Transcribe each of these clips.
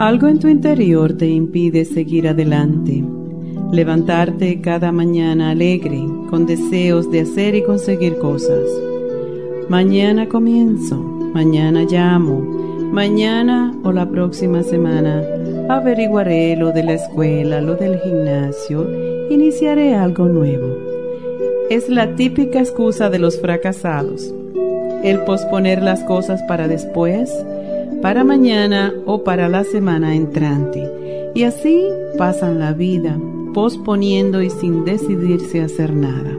Algo en tu interior te impide seguir adelante, levantarte cada mañana alegre, con deseos de hacer y conseguir cosas. Mañana comienzo, mañana llamo, mañana o la próxima semana averiguaré lo de la escuela, lo del gimnasio, iniciaré algo nuevo. Es la típica excusa de los fracasados. El posponer las cosas para después, para mañana o para la semana entrante. Y así pasan la vida, posponiendo y sin decidirse a hacer nada.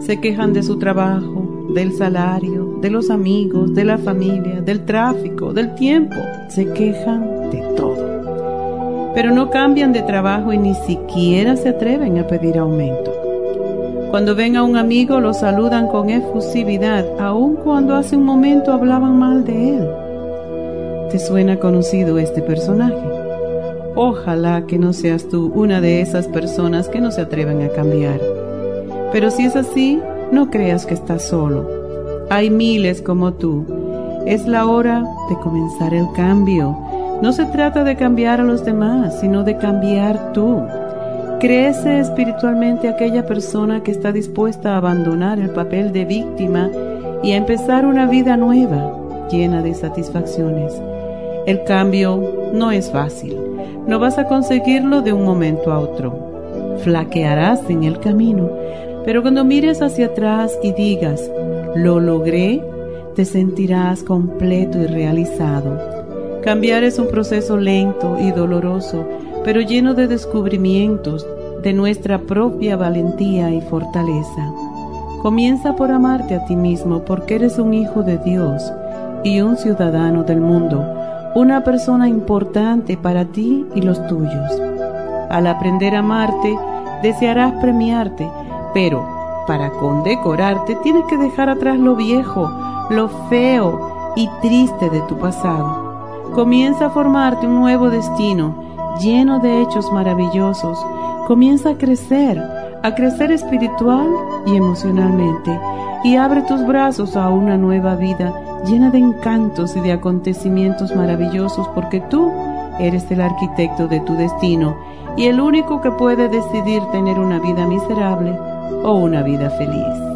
Se quejan de su trabajo, del salario, de los amigos, de la familia, del tráfico, del tiempo. Se quejan de todo. Pero no cambian de trabajo y ni siquiera se atreven a pedir aumento. Cuando ven a un amigo lo saludan con efusividad, aun cuando hace un momento hablaban mal de él. ¿Te suena conocido este personaje? Ojalá que no seas tú una de esas personas que no se atreven a cambiar. Pero si es así, no creas que estás solo. Hay miles como tú. Es la hora de comenzar el cambio. No se trata de cambiar a los demás, sino de cambiar tú. Crece espiritualmente aquella persona que está dispuesta a abandonar el papel de víctima y a empezar una vida nueva, llena de satisfacciones. El cambio no es fácil. No vas a conseguirlo de un momento a otro. Flaquearás en el camino, pero cuando mires hacia atrás y digas, lo logré, te sentirás completo y realizado. Cambiar es un proceso lento y doloroso, pero lleno de descubrimientos de nuestra propia valentía y fortaleza. Comienza por amarte a ti mismo porque eres un hijo de Dios y un ciudadano del mundo una persona importante para ti y los tuyos. Al aprender a amarte, desearás premiarte, pero para condecorarte tienes que dejar atrás lo viejo, lo feo y triste de tu pasado. Comienza a formarte un nuevo destino lleno de hechos maravillosos. Comienza a crecer, a crecer espiritual y emocionalmente y abre tus brazos a una nueva vida llena de encantos y de acontecimientos maravillosos, porque tú eres el arquitecto de tu destino y el único que puede decidir tener una vida miserable o una vida feliz.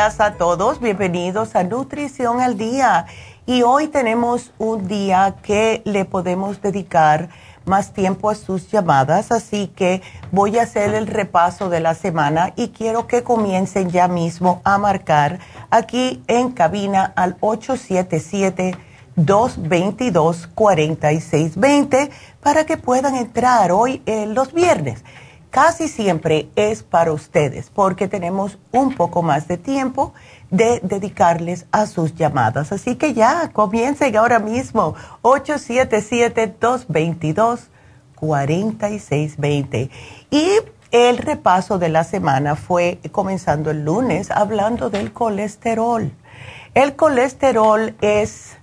Días a todos, bienvenidos a Nutrición al Día. Y hoy tenemos un día que le podemos dedicar más tiempo a sus llamadas, así que voy a hacer el repaso de la semana y quiero que comiencen ya mismo a marcar aquí en cabina al 877-222-4620 para que puedan entrar hoy en los viernes casi siempre es para ustedes porque tenemos un poco más de tiempo de dedicarles a sus llamadas. Así que ya, comiencen ahora mismo, 877-222-4620. Y el repaso de la semana fue comenzando el lunes hablando del colesterol. El colesterol es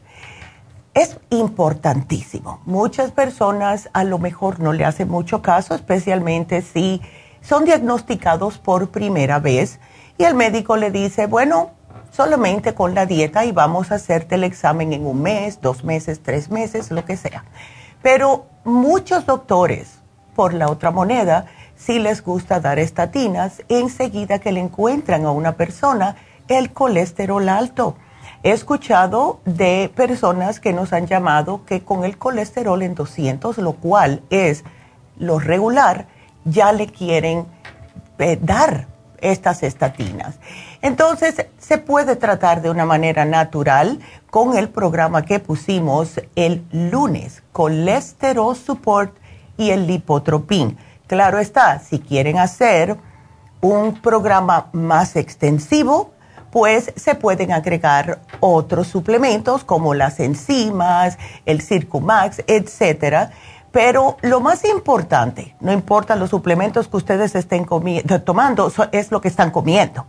es importantísimo. Muchas personas a lo mejor no le hacen mucho caso, especialmente si son diagnosticados por primera vez y el médico le dice, bueno, solamente con la dieta y vamos a hacerte el examen en un mes, dos meses, tres meses, lo que sea. Pero muchos doctores, por la otra moneda, si les gusta dar estatinas, enseguida que le encuentran a una persona el colesterol alto He escuchado de personas que nos han llamado que con el colesterol en 200, lo cual es lo regular, ya le quieren eh, dar estas estatinas. Entonces, se puede tratar de una manera natural con el programa que pusimos el lunes, Colesterol Support y el Lipotropin. Claro está, si quieren hacer un programa más extensivo, pues se pueden agregar otros suplementos como las enzimas, el Circumax, etcétera. Pero lo más importante, no importa los suplementos que ustedes estén tomando, es lo que están comiendo.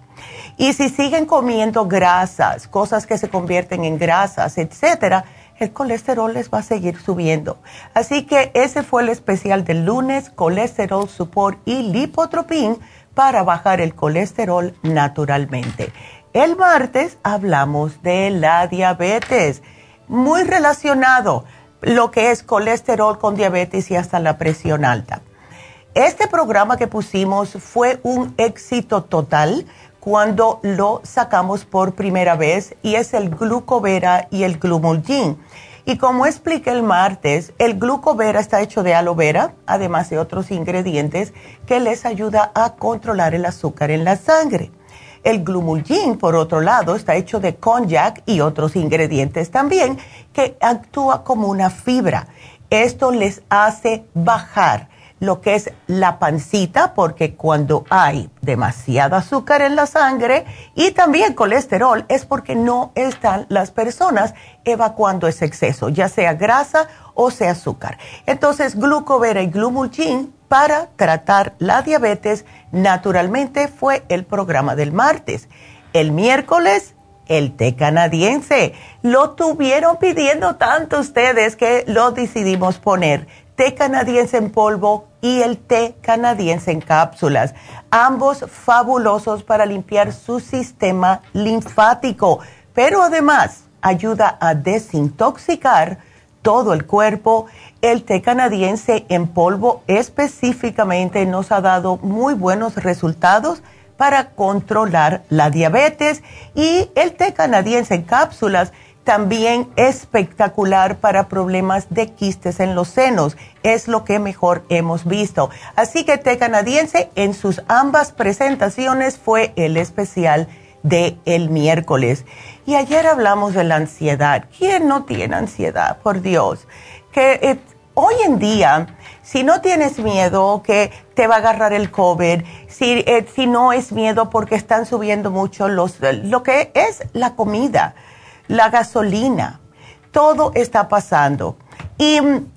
Y si siguen comiendo grasas, cosas que se convierten en grasas, etcétera, el colesterol les va a seguir subiendo. Así que ese fue el especial del lunes, colesterol support y lipotropin para bajar el colesterol naturalmente. El martes hablamos de la diabetes, muy relacionado lo que es colesterol con diabetes y hasta la presión alta. Este programa que pusimos fue un éxito total cuando lo sacamos por primera vez y es el glucovera y el glumulgin. Y como expliqué el martes, el glucovera está hecho de aloe vera, además de otros ingredientes que les ayuda a controlar el azúcar en la sangre. El glumulgin, por otro lado, está hecho de konjac y otros ingredientes también que actúa como una fibra. Esto les hace bajar lo que es la pancita, porque cuando hay demasiado azúcar en la sangre y también colesterol, es porque no están las personas evacuando ese exceso, ya sea grasa o sea azúcar. Entonces, glucovera y glumulgin para tratar la diabetes naturalmente fue el programa del martes. El miércoles, el té canadiense. Lo tuvieron pidiendo tanto ustedes que lo decidimos poner. Té canadiense en polvo y el té canadiense en cápsulas. Ambos fabulosos para limpiar su sistema linfático, pero además ayuda a desintoxicar todo el cuerpo. El té canadiense en polvo específicamente nos ha dado muy buenos resultados para controlar la diabetes y el té canadiense en cápsulas también espectacular para problemas de quistes en los senos. Es lo que mejor hemos visto. Así que té canadiense en sus ambas presentaciones fue el especial de el miércoles. Y ayer hablamos de la ansiedad. ¿Quién no tiene ansiedad? Por Dios. Que eh, hoy en día, si no tienes miedo que te va a agarrar el COVID, si, eh, no es miedo porque están subiendo mucho los, lo que es la comida, la gasolina, todo está pasando. Y mm,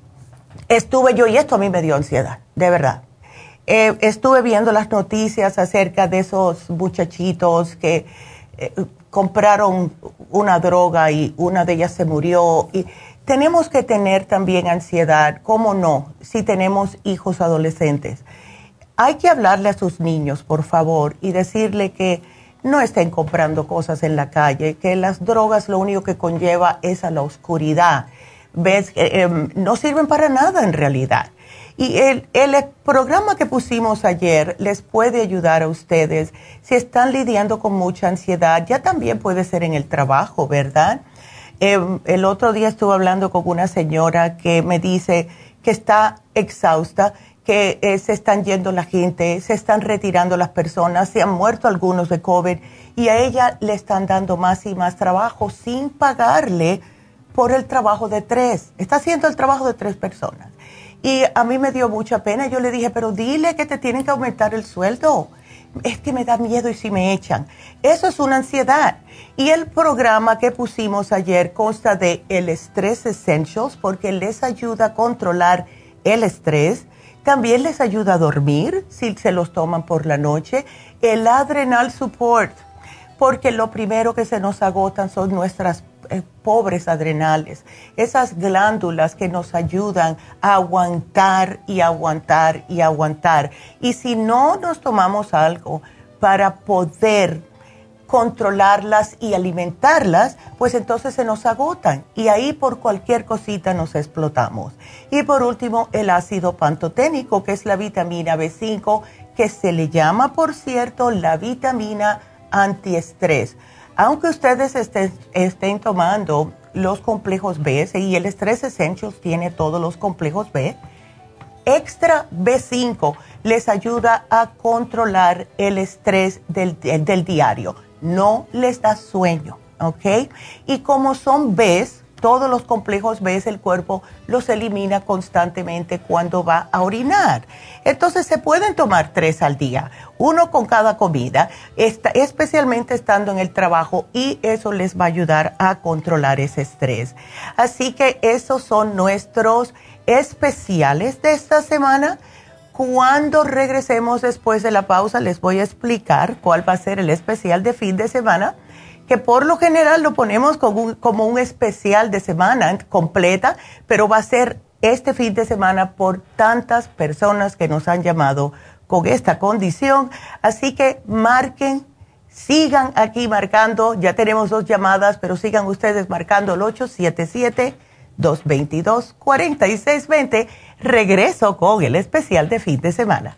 estuve yo, y esto a mí me dio ansiedad, de verdad. Eh, estuve viendo las noticias acerca de esos muchachitos que compraron una droga y una de ellas se murió. Y tenemos que tener también ansiedad, ¿cómo no? Si tenemos hijos adolescentes. Hay que hablarle a sus niños, por favor, y decirle que no estén comprando cosas en la calle, que las drogas lo único que conlleva es a la oscuridad. ¿Ves? Eh, em, no sirven para nada en realidad. Y el, el, programa que pusimos ayer les puede ayudar a ustedes si están lidiando con mucha ansiedad. Ya también puede ser en el trabajo, ¿verdad? Em, el otro día estuve hablando con una señora que me dice que está exhausta, que eh, se están yendo la gente, se están retirando las personas, se han muerto algunos de COVID y a ella le están dando más y más trabajo sin pagarle por el trabajo de tres. Está haciendo el trabajo de tres personas. Y a mí me dio mucha pena. Yo le dije, pero dile que te tienen que aumentar el sueldo. Es que me da miedo y si me echan. Eso es una ansiedad. Y el programa que pusimos ayer consta de el Stress Essentials porque les ayuda a controlar el estrés. También les ayuda a dormir si se los toman por la noche. El Adrenal Support porque lo primero que se nos agotan son nuestras pobres adrenales, esas glándulas que nos ayudan a aguantar y aguantar y aguantar. Y si no nos tomamos algo para poder controlarlas y alimentarlas, pues entonces se nos agotan y ahí por cualquier cosita nos explotamos. Y por último, el ácido pantoténico, que es la vitamina B5, que se le llama, por cierto, la vitamina antiestrés. Aunque ustedes estén, tomando los complejos B, y el Stress Essentials tiene todos los complejos B, Extra B5 les ayuda a controlar el estrés del, del diario. No les da sueño, ¿ok? Y como son Bs, todos los complejos B el cuerpo los elimina constantemente cuando va a orinar. Entonces se pueden tomar tres al día, uno con cada comida, especialmente estando en el trabajo y eso les va a ayudar a controlar ese estrés. Así que esos son nuestros especiales de esta semana. Cuando regresemos después de la pausa les voy a explicar cuál va a ser el especial de fin de semana que por lo general lo ponemos como un, especial de semana completa, pero va a ser este fin de semana por tantas personas que nos han llamado con esta condición. Así que marquen, sigan aquí marcando. Ya tenemos dos llamadas, pero sigan ustedes marcando el 877-222-4620. Regreso con el especial de fin de semana.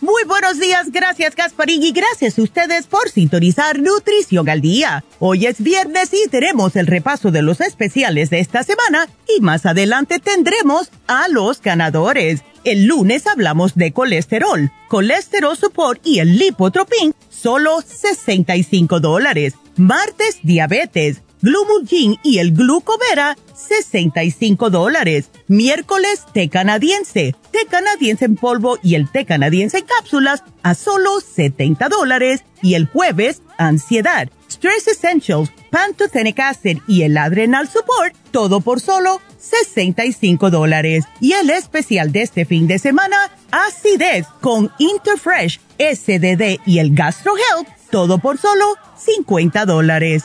Muy buenos días, gracias Gasparín y gracias a ustedes por sintonizar Nutrición al Día. Hoy es viernes y tenemos el repaso de los especiales de esta semana y más adelante tendremos a los ganadores. El lunes hablamos de colesterol, colesterol support y el lipotropin, solo 65 dólares. Martes, diabetes, Glumulgin y el glucovera, 65 dólares. Miércoles, té canadiense, té canadiense en polvo y el té canadiense en cápsulas a solo 70 dólares. Y el jueves, ansiedad, Stress Essentials, Pantothenic Acid y el Adrenal Support, todo por solo 65 dólares. Y el especial de este fin de semana, acidez con Interfresh, SDD y el Gastro Health, todo por solo 50 dólares.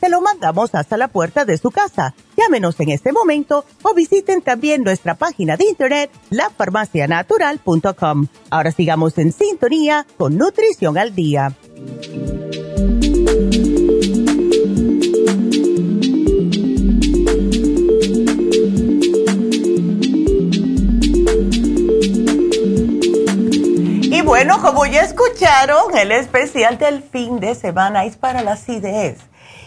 Se lo mandamos hasta la puerta de su casa. Llámenos en este momento o visiten también nuestra página de internet, lafarmacianatural.com. Ahora sigamos en sintonía con Nutrición al Día. bueno, como ya escucharon, el especial del fin de semana es para la acidez.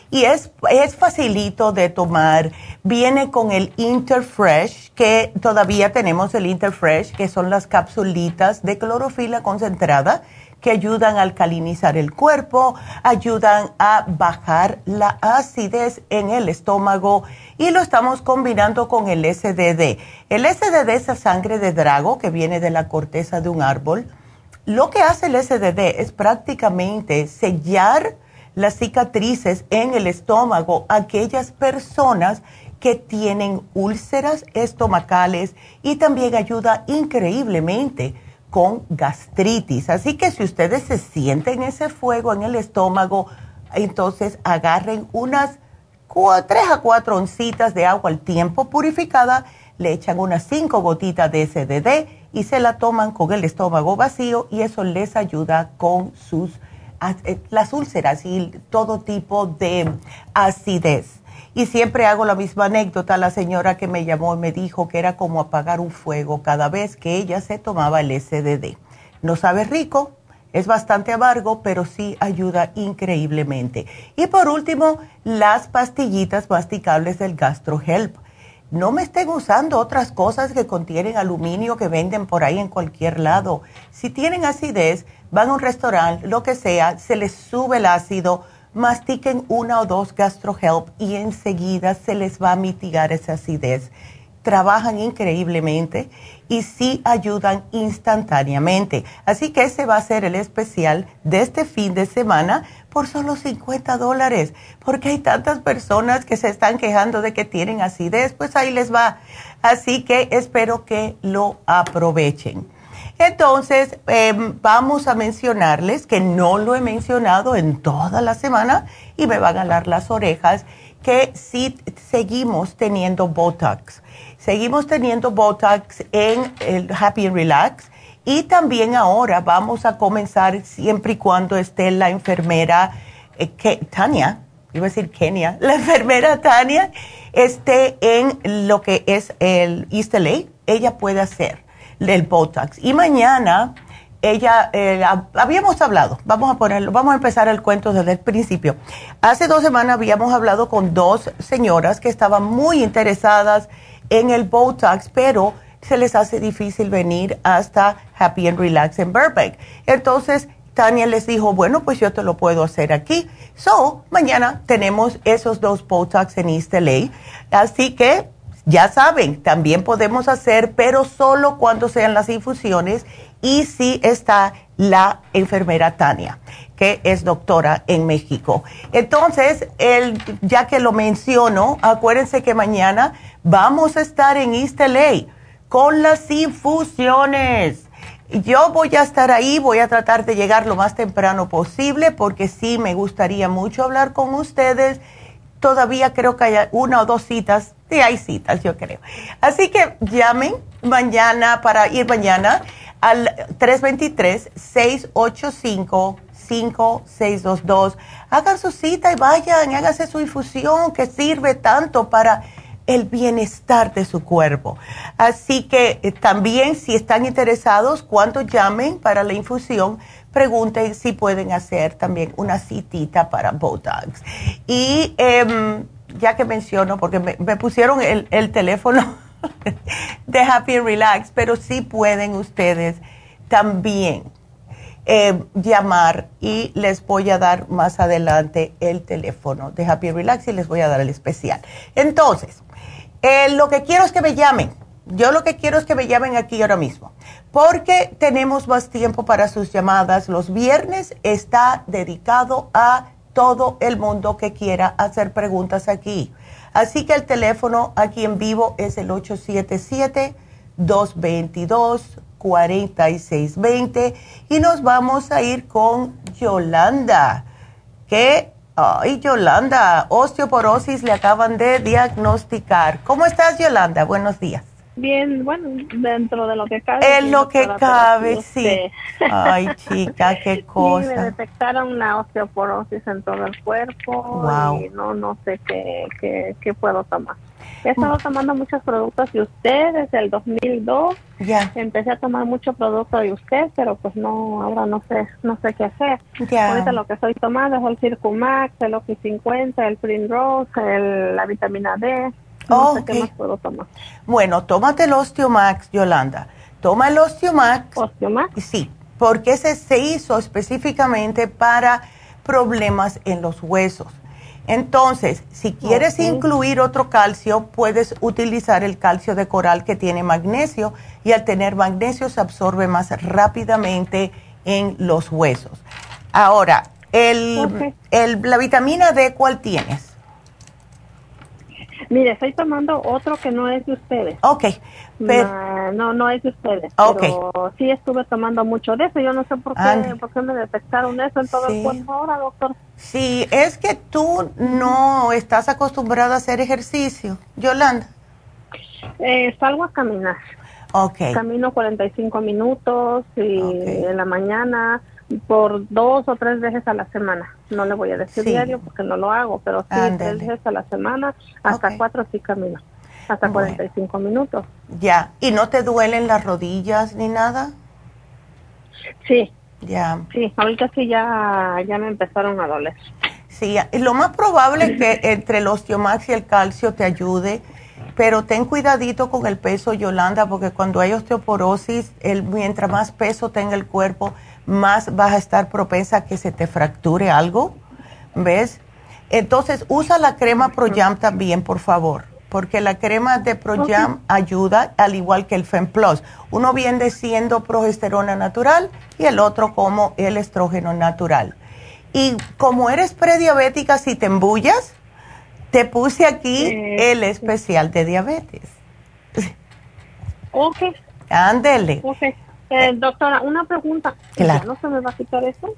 Y es, es facilito de tomar. Viene con el Interfresh, que todavía tenemos el Interfresh, que son las capsulitas de clorofila concentrada que ayudan a alcalinizar el cuerpo, ayudan a bajar la acidez en el estómago y lo estamos combinando con el SDD. El SDD es la sangre de drago que viene de la corteza de un árbol lo que hace el SDD es prácticamente sellar las cicatrices en el estómago aquellas personas que tienen úlceras estomacales y también ayuda increíblemente con gastritis. Así que si ustedes se sienten ese fuego en el estómago, entonces agarren unas tres a cuatro oncitas de agua al tiempo purificada, le echan unas cinco gotitas de SDD y se la toman con el estómago vacío y eso les ayuda con sus las úlceras y todo tipo de acidez. Y siempre hago la misma anécdota, la señora que me llamó y me dijo que era como apagar un fuego cada vez que ella se tomaba el SDD. No sabe rico, es bastante amargo, pero sí ayuda increíblemente. Y por último, las pastillitas masticables del GastroHelp no me estén usando otras cosas que contienen aluminio que venden por ahí en cualquier lado. Si tienen acidez, van a un restaurante, lo que sea, se les sube el ácido, mastiquen una o dos GastroHelp y enseguida se les va a mitigar esa acidez. Trabajan increíblemente y sí ayudan instantáneamente. Así que ese va a ser el especial de este fin de semana por solo 50 dólares, porque hay tantas personas que se están quejando de que tienen acidez, pues ahí les va. Así que espero que lo aprovechen. Entonces, em, vamos a mencionarles que no lo he mencionado en toda la semana y me van a dar las orejas, que sí seguimos teniendo Botox. Seguimos teniendo Botox en el Happy and Relax y también ahora vamos a comenzar siempre y cuando esté la enfermera eh, Tania, iba a decir Kenia, la enfermera Tania esté en lo que es el East LA, ella puede hacer el Botox. Y mañana ella, eh, habíamos hablado, vamos a ponerlo, vamos a empezar el cuento desde el principio. Hace dos semanas habíamos hablado con dos señoras que estaban muy interesadas en el Botox, pero se les hace difícil venir hasta Happy and Relax en Burbank. Entonces, Tania les dijo, bueno, pues yo te lo puedo hacer aquí. So, mañana tenemos esos dos Botox en East LA. Así que, ya saben, también podemos hacer, pero solo cuando sean las infusiones y si está la enfermera Tania, que es doctora en México. Entonces, ya que lo menciono, acuérdense que mañana vamos a estar en East LA con las infusiones. Yo voy a estar ahí, voy a tratar de llegar lo más temprano posible porque sí me gustaría mucho hablar con ustedes. Todavía creo que hay una o dos citas, sí hay citas, yo creo. Así que llamen mañana para ir mañana al 323-685-5622. Hagan su cita y vayan, háganse su infusión que sirve tanto para el bienestar de su cuerpo. Así que eh, también si están interesados, cuando llamen para la infusión, pregunten si pueden hacer también una citita para Botox. Y em, ya que menciono, porque me, pusieron el, el teléfono de Happy Relax, pero sí pueden ustedes también eh, llamar y les voy a dar más adelante el teléfono de Happy Relax y les voy a dar el especial. Entonces, eh, lo que quiero es que me llamen. Yo lo que quiero es que me llamen aquí ahora mismo, porque tenemos más tiempo para sus llamadas. Los viernes está dedicado a todo el mundo que quiera hacer preguntas aquí. Así que el teléfono aquí en vivo es el 877-222-4620 y nos vamos a ir con Yolanda, que, ay Yolanda, osteoporosis le acaban de diagnosticar. ¿Cómo estás Yolanda? Buenos días. Bien, bueno, dentro de lo que cabe. En lo que cabe, sí. Ay, chica, qué cosa. Sí, me detectaron la osteoporosis en todo el cuerpo wow. y no, no sé qué, qué, qué puedo tomar. He estado tomando muchos productos de usted desde el 2002. Ya. Empecé a tomar mucho producto de usted, pero pues no, ahora no sé, no sé qué hacer. Ya. Ahorita lo que estoy tomando es el Circumax, el Oxy 50, el Primrose, el, la vitamina D. No sé qué más puedo tomar. Bueno, tómate el Osteomax, Yolanda. Toma el Osteomax. Osteomax. Sí, porque ese se hizo específicamente para problemas en los huesos. Entonces, si quieres incluir otro calcio, puedes utilizar el calcio de coral que tiene magnesio y al tener magnesio se absorbe más rápidamente en los huesos. Ahora, el, el- la vitamina D, ¿cuál tienes? Mire, estoy tomando otro que no es de ustedes. Ok, pero, No, no, no es de ustedes. Ok. Pero sí estuve tomando mucho de eso. Yo no sé por qué, por qué me detectaron eso en todo Sí. el cuerpo ahora, doctor. Sí, es que tú no estás acostumbrada a hacer ejercicio, Yolanda. Eh, salgo a caminar. Ok, Camino 45 minutos y en la mañana por dos o tres veces a la semana. No le voy a decir Sí. diario porque no lo hago, pero sí tres veces a la semana, hasta cuatro sí camino. Hasta Bueno. 45 minutos. ya. ¿Y no te duelen las rodillas ni nada? Sí, Ya. sí, ahorita sí ya, ya me empezaron a doler. Sí, lo más probable es que entre el osteomax y el calcio te ayude, pero ten cuidadito con el peso, Yolanda, porque cuando hay osteoporosis, el, mientras más peso tenga el cuerpo, más vas a estar propensa a que se te fracture algo, ¿ves? Entonces, usa la crema ProYam también, por favor, porque la crema de ProYam ayuda, al igual que el FemPlus. Uno viene siendo progesterona natural y el otro como el estrógeno natural. Y como eres prediabética, si te embullas, te puse aquí Eh, el especial de diabetes. Ok, Ándele. ok. Eh, doctora, una pregunta. Claro. ¿Ya no se me va a quitar eso?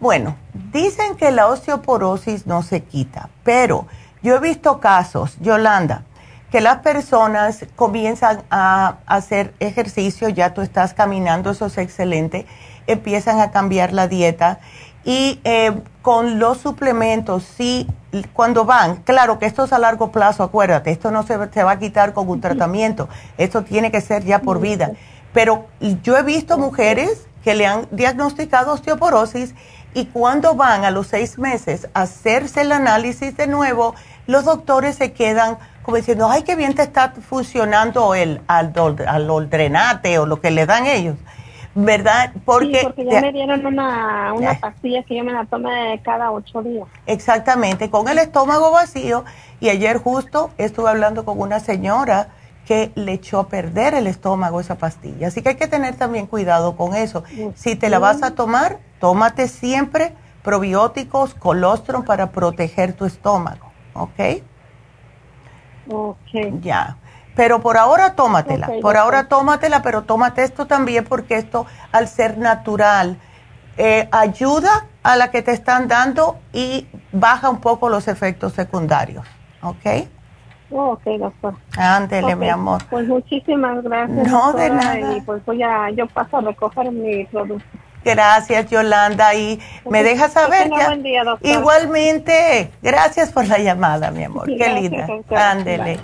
Bueno, dicen que la osteoporosis no se quita, pero yo he visto casos, Yolanda, que las personas comienzan a hacer ejercicio, ya tú estás caminando, eso es excelente, empiezan a cambiar la dieta y eh, con los suplementos, sí, cuando van, claro que esto es a largo plazo, acuérdate, esto no se, se va a quitar con un tratamiento, esto tiene que ser ya por vida. Pero yo he visto mujeres que le han diagnosticado osteoporosis y cuando van a los seis meses a hacerse el análisis de nuevo, los doctores se quedan como diciendo, ay, qué bien te está funcionando el aldol- aldoltrenate o lo que le dan ellos, ¿verdad? Porque, sí, porque ya me dieron una, una pastilla que yo me la tomé cada ocho días. Exactamente, con el estómago vacío. Y ayer justo estuve hablando con una señora que le echó a perder el estómago esa pastilla. Así que hay que tener también cuidado con eso. Si te la vas a tomar, tómate siempre probióticos, colostrum para proteger tu estómago. ¿Ok? Ok. Ya. Pero por ahora tómatela. Por ahora tómatela, pero tómate esto también porque esto, al ser natural, eh, ayuda a la que te están dando y baja un poco los efectos secundarios. ¿Ok? Ok, doctor. Ándele, mi amor. Pues muchísimas gracias. No, de nada. Y pues voy a, yo paso a recoger mi producto. Gracias, Yolanda. Y me que saber. tenga ya. buen día, doctor. Igualmente. Gracias por la llamada, mi amor. Qué Gracias, linda. Ándele.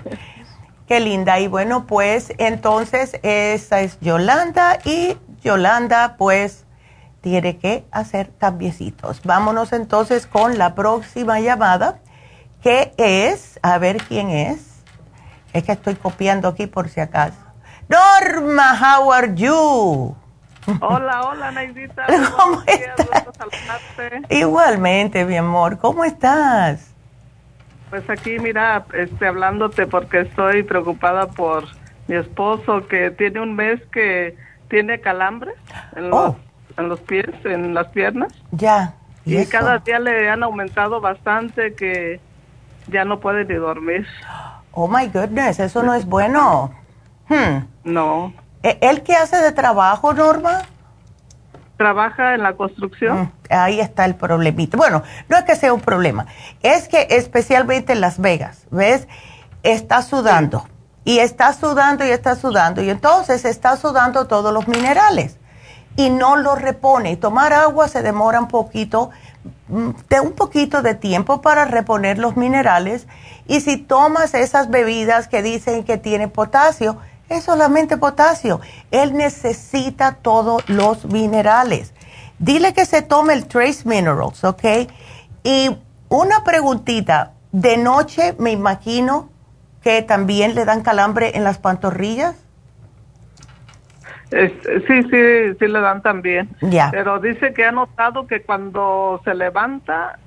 Qué linda. Y bueno, pues entonces esa es Yolanda y Yolanda pues tiene que hacer cambiecitos. Vámonos entonces con la próxima llamada, que es, a ver quién es. Es que estoy copiando aquí por si acaso. Norma, how are you? Hola, hola, Neidita. ¿Cómo estás? Igualmente, mi amor. ¿Cómo estás? Pues aquí, mira, este, hablándote porque estoy preocupada por mi esposo que tiene un mes que tiene calambre en, los, oh. en los pies, en las piernas. Ya. Y, cada día le han aumentado bastante que ya no puede ni dormir. Oh my goodness, eso no es bueno. Hmm. No. ¿E-, ¿Él qué hace de trabajo, Norma? Trabaja en la construcción. Mm, ahí está el problemita. Bueno, no es que sea un problema, es que especialmente en Las Vegas, ¿ves? Está sudando. Y está sudando y está sudando. Y entonces está sudando todos los minerales. Y no los repone. Tomar agua se demora un poquito, de un poquito de tiempo para reponer los minerales. Y si tomas esas bebidas que dicen que tiene potasio, es solamente potasio. Él necesita todos los minerales. Dile que se tome el Trace Minerals, ¿ok? Y una preguntita, de noche me imagino que también le dan calambre en las pantorrillas. Sí, sí, sí le dan también. Ya. Pero dice que ha notado que cuando se levanta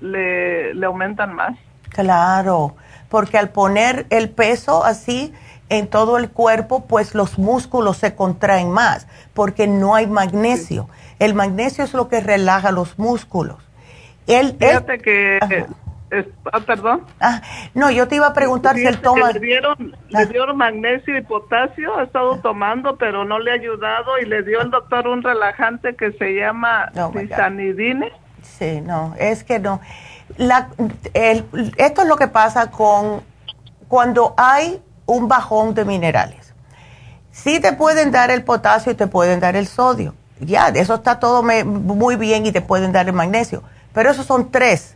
le, le aumentan más. Claro, porque al poner el peso así, en todo el cuerpo, pues los músculos se contraen más porque no hay magnesio. El magnesio es lo que relaja los músculos. El, Fíjate que... ah, perdón. Ah, no, yo te iba a preguntar si él toma... Le dieron, le ah. dieron magnesio y potasio, ha estado tomando, pero no le ha ayudado y le dio el doctor un relajante que se llama oh Sí, no, es que no. La, esto es lo que pasa con cuando hay un bajón de minerales. Sí te pueden dar el potasio y te pueden dar el sodio. Ya, eso está todo muy bien y te pueden dar el magnesio. Pero esos son tres.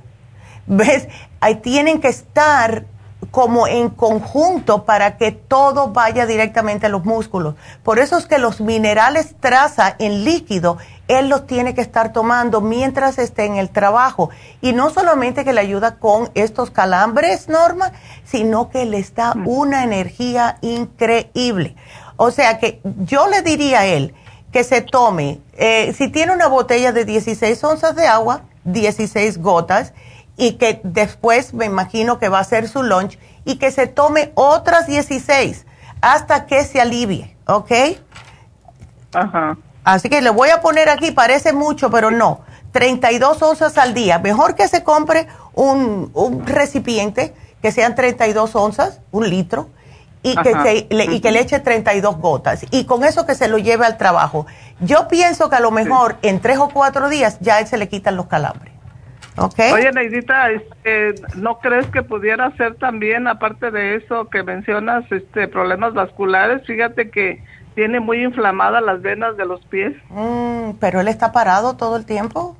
¿Ves? Ahí tienen que estar como en conjunto para que todo vaya directamente a los músculos. Por eso es que los minerales traza en líquido, él los tiene que estar tomando mientras esté en el trabajo. Y no solamente que le ayuda con estos calambres, Norma, sino que le da mm. una energía increíble. O sea que yo le diría a él que se tome, eh, si tiene una botella de 16 onzas de agua, 16 gotas, y que después me imagino que va a hacer su lunch y que se tome otras 16 hasta que se alivie, ¿ok? Ajá. Así que le voy a poner aquí, parece mucho, pero no, 32 onzas al día. Mejor que se compre un, un recipiente que sean 32 onzas, un litro, y que, le, y que le eche 32 gotas. Y con eso que se lo lleve al trabajo. Yo pienso que a lo mejor en tres o cuatro días ya él se le quitan los calambres. Oye, Neidita, este, ¿no crees que pudiera ser también, aparte de eso que mencionas, este, problemas vasculares? Fíjate que tiene muy inflamadas las venas de los pies. Mm, ¿Pero él está parado todo el tiempo?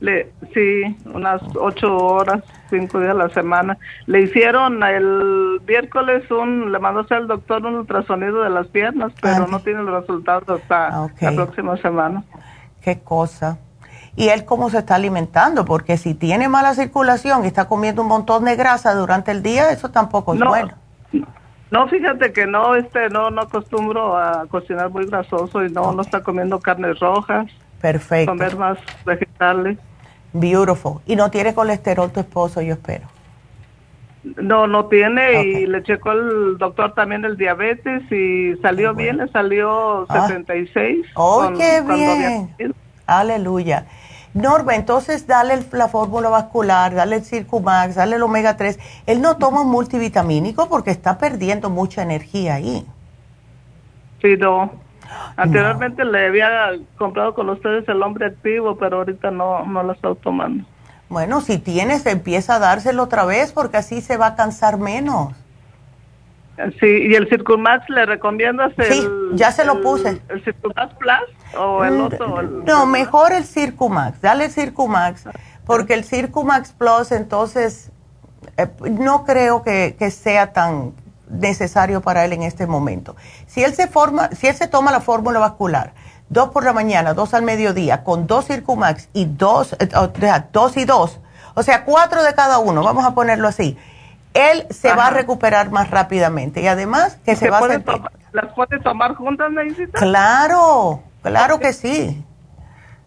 Le, sí, unas ocho horas, cinco días a la semana. Le hicieron el miércoles un, le mandó al doctor un ultrasonido de las piernas, pero no tiene los resultados hasta ah, la próxima semana. Qué cosa y él cómo se está alimentando, porque si tiene mala circulación y está comiendo un montón de grasa durante el día, eso tampoco es bueno. No, fíjate que no, este, no, no acostumbro a cocinar muy grasoso y no, no está comiendo carnes rojas. Perfecto. Comer más vegetales. Beautiful. Y no tiene colesterol tu esposo, yo espero. No, no tiene y le checó el doctor también el diabetes y salió bien, le salió 76. Ah. ¡Oh, qué bien! Aleluya. Norma, entonces dale la fórmula vascular, dale el Circumax, dale el omega 3. Él no toma un multivitamínico porque está perdiendo mucha energía ahí. Sí, no. Anteriormente le había comprado con ustedes el hombre activo, pero ahorita no, no lo está tomando. Bueno, si tienes, empieza a dárselo otra vez porque así se va a cansar menos. Sí, y el Circumax le recomiendas el... Sí, ya se lo puse. ¿El Circumax Plus o el mm, otro? no, mejor el Circumax, dale el Circumax, porque el Circumax Plus entonces eh, no creo que, sea tan necesario para él en este momento. Si él se forma, si él se toma la fórmula vascular, dos por la mañana, dos al mediodía, con dos Circumax y dos, eh, dos y dos, o sea, cuatro de cada uno, vamos a ponerlo así él se va a recuperar más rápidamente y además que se, va a sentir... ¿Las puede tomar juntas, necesita? Claro, Claro que sí.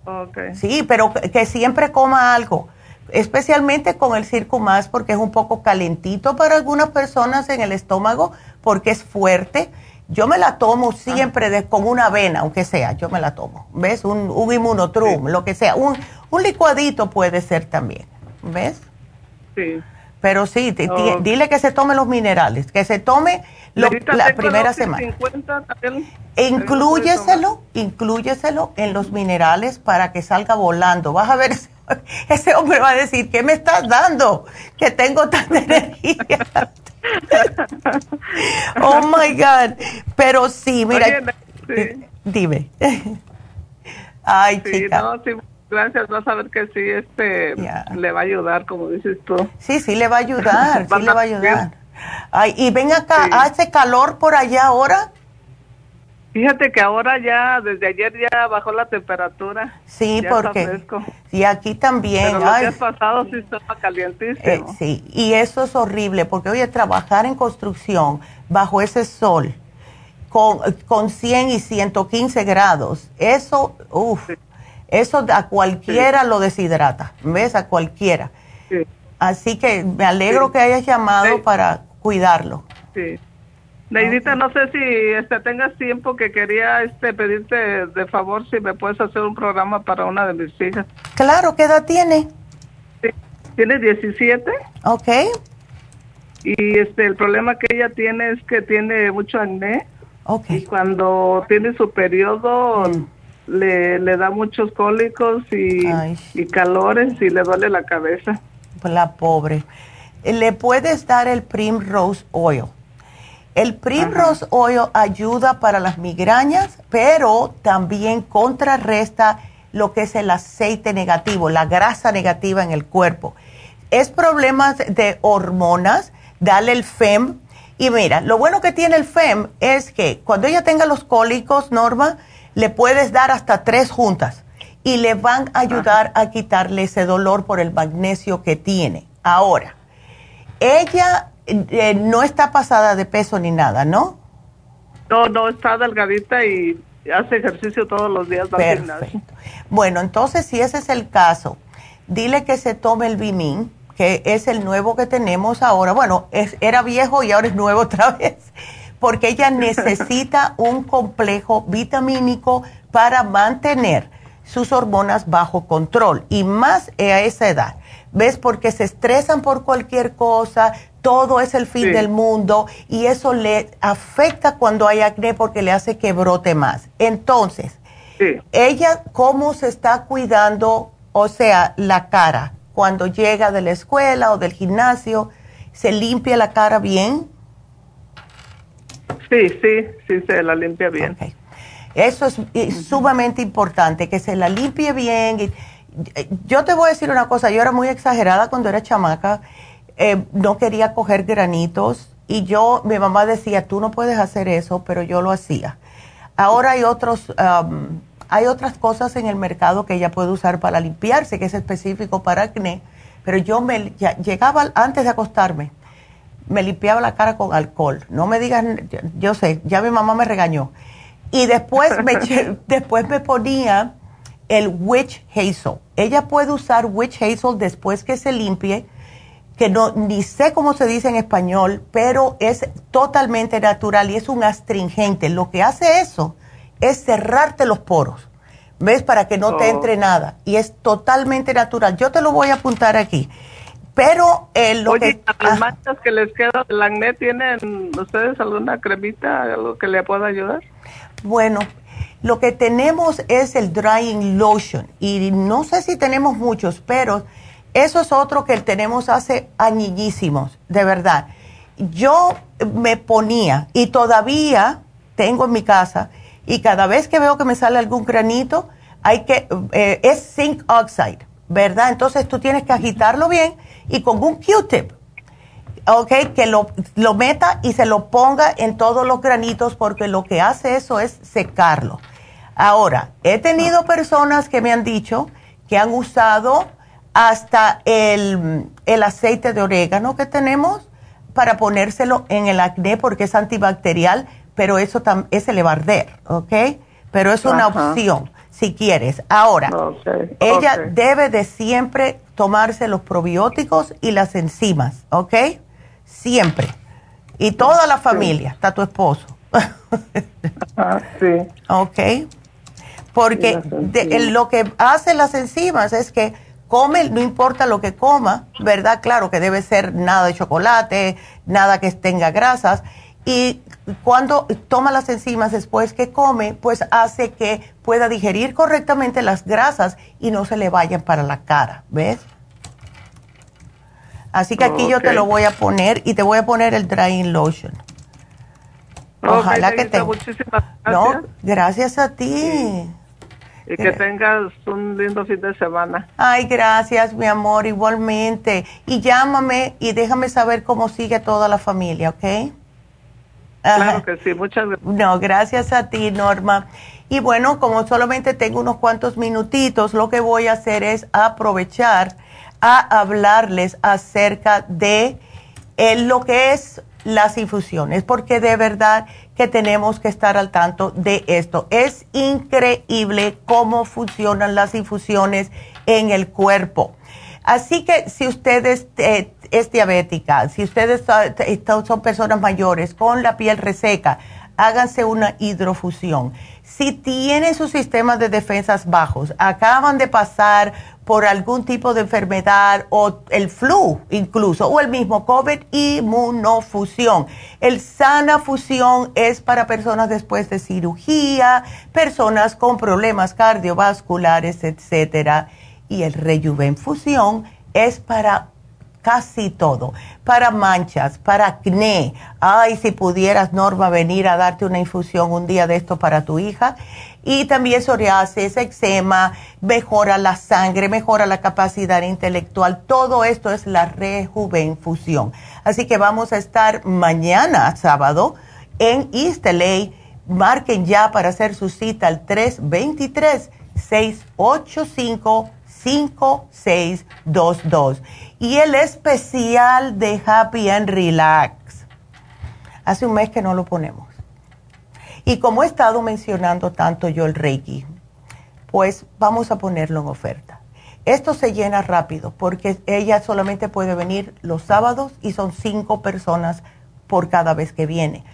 Okay. Sí, pero que- que siempre coma algo, especialmente con el circo más porque es un poco calentito para algunas personas en el estómago porque es fuerte. Yo me la tomo siempre de- con una avena, aunque sea, yo me la tomo. ¿Ves? Un, un inmunotrum, lo que sea. Un, un licuadito puede ser también. ¿Ves? Sí. Pero sí, Oh. dile que se tome los minerales, que se tome lo- la primera semana. 50 también. Inclúyeselo, inclúyeselo en los minerales para que salga volando. Vas a ver, ese, ese hombre va a decir, ¿qué me estás dando? Que tengo tanta energía. oh my God. Pero sí, mira, Oye, sí. dime. Ay, Sí, chica. no, sí, gracias. Vas a ver que sí, este, le va a ayudar, como dices tú. Sí, sí le va a ayudar, sí le va a ayudar. Ay, y ven acá, ¿hace calor por allá ahora? Fíjate que ahora ya, desde ayer ya bajó la temperatura. Sí, Ya está porque fresco. y aquí también. Pero ay, días pasados sí estaba calientísimo. eh, sí, y eso es horrible porque oye, trabajar en construcción bajo ese sol con, con 100 y 115 grados, eso, uff, eso a cualquiera lo deshidrata, ¿ves? A cualquiera. Sí. Así que me alegro que hayas llamado para cuidarlo. Sí. Neidita, no sé si este, tengas tiempo que quería este, pedirte de favor si me puedes hacer un programa para una de mis hijas. Claro, ¿qué edad tiene? Tiene 17 Ok, y este el problema que ella tiene es que tiene mucho acné ok. y cuando tiene su periodo le, le da muchos cólicos y, y calores y le duele la cabeza. Pues la pobre. Le puedes dar el Primrose Oil. El Primrose Oil ayuda para las migrañas, pero también contrarresta lo que es el aceite negativo, la grasa negativa en el cuerpo. Es problemas de hormonas, dale el FEM. Y mira, lo bueno que tiene el FEM es que cuando ella tenga los cólicos, Norma, le puedes dar hasta tres juntas y le van a ayudar a quitarle ese dolor por el magnesio que tiene. Ahora, ella eh, no está pasada de peso ni nada, ¿no? No, no, está delgadita y hace ejercicio todos los días. gimnasio. Bueno, entonces si ese es el caso, dile que se tome el Bimin, que es el nuevo que tenemos ahora. Bueno, es, era viejo y ahora es nuevo otra vez, porque ella necesita un complejo vitamínico para mantener sus hormonas bajo control y más a esa edad. ¿Ves? Porque se estresan por cualquier cosa, todo es el fin Sí. del mundo y eso le afecta cuando hay acné porque le hace que brote más. Entonces, ella, ¿cómo se está cuidando? O sea, la cara, cuando llega de la escuela o del gimnasio, ¿se limpia la cara bien? Sí, sí, sí, se la limpia bien. Eso es sumamente importante, que se la limpie bien. Yo te voy a decir una cosa, yo era muy exagerada cuando era chamaca, eh, no quería coger granitos y yo, mi mamá decía, tú no puedes hacer eso, pero yo lo hacía. Ahora hay otros, am, hay otras cosas en el mercado que ella puede usar para limpiarse, que es específico para acné, pero yo me llegaba antes de acostarme, me limpiaba la cara con alcohol. No me digan, yo, yo sé, ya mi mamá me regañó. Y después me, después me ponía el witch hazel. Ella puede usar witch hazel después que se limpie, que no ni sé cómo se dice en español, pero es totalmente natural y es un astringente. Lo que hace eso es cerrarte los poros. ¿Ves? Para que no te Oh. entre nada. Y es totalmente natural. Yo te lo voy a apuntar aquí. Pero eh, lo Oye, que... las ah, manchas que les queda del acné, ¿tienen ustedes alguna cremita, algo que le pueda ayudar? Bueno, lo que tenemos es el drying lotion y no sé si tenemos muchos, pero eso es otro que tenemos hace añillísimos, de verdad. Yo me ponía y todavía tengo en mi casa y cada vez que veo que me sale algún granito, hay que, eh, es zinc oxide, ¿verdad? Entonces tú tienes que agitarlo bien y con un Q-tip ok, que lo, lo meta y se lo ponga en todos los granitos porque lo que hace eso es secarlo. Ahora, he tenido personas que me han dicho que han usado hasta el, el aceite de orégano que tenemos para ponérselo en el acné porque es antibacterial, pero eso tam- ese le va a arder, ¿ok? pero es una opción si quieres. Ahora, ella debe de siempre tomarse los probióticos y las enzimas, ¿ok? Siempre. Y toda la familia, está tu esposo. ah, sí. Ok. Porque lo que hacen las enzimas es que come, no importa lo que coma, ¿verdad? Claro que debe ser nada de chocolate, nada que tenga grasas. Y cuando toma las enzimas después que come, pues hace que pueda digerir correctamente las grasas y no se le vayan para la cara, ¿ves? Así que aquí yo te lo voy a poner y te voy a poner el drying lotion. Ojalá que te... Muchísimas gracias. No, gracias a ti. Y que tengas un lindo fin de semana. Ay, gracias, mi amor, igualmente. Y llámame y déjame saber cómo sigue toda la familia, ¿ok? Claro que sí, muchas gracias. No, gracias a ti, Norma. Y bueno, como solamente tengo unos cuantos minutitos, lo que voy a hacer es aprovechar a hablarles acerca de eh, lo que es las infusiones, porque de verdad que tenemos que estar al tanto de esto. Es increíble cómo funcionan las infusiones en el cuerpo. Así que si ustedes eh, es diabética, si ustedes son personas mayores con la piel reseca, háganse una hidrofusión. Si tienen sus sistemas de defensas bajos, acaban de pasar por algún tipo de enfermedad o el flu incluso, o el mismo COVID, inmunofusión. El sana fusión es para personas después de cirugía, personas con problemas cardiovasculares, etcétera y el rejuvenfusión es para casi todo, para manchas, para acné. Ay, si pudieras, Norma, venir a darte una infusión un día de esto para tu hija. Y también psoriasis, eczema, mejora la sangre, mejora la capacidad intelectual. Todo esto es la rejuvenfusión. Así que vamos a estar mañana, sábado, en East. Marquen ya para hacer su cita al 323 685 5622. Y el especial de Happy and Relax. Hace un mes que no lo ponemos. Y como he estado mencionando tanto yo el Reiki, pues vamos a ponerlo en oferta. Esto se llena rápido porque ella solamente puede venir los sábados y son cinco personas por cada vez que viene.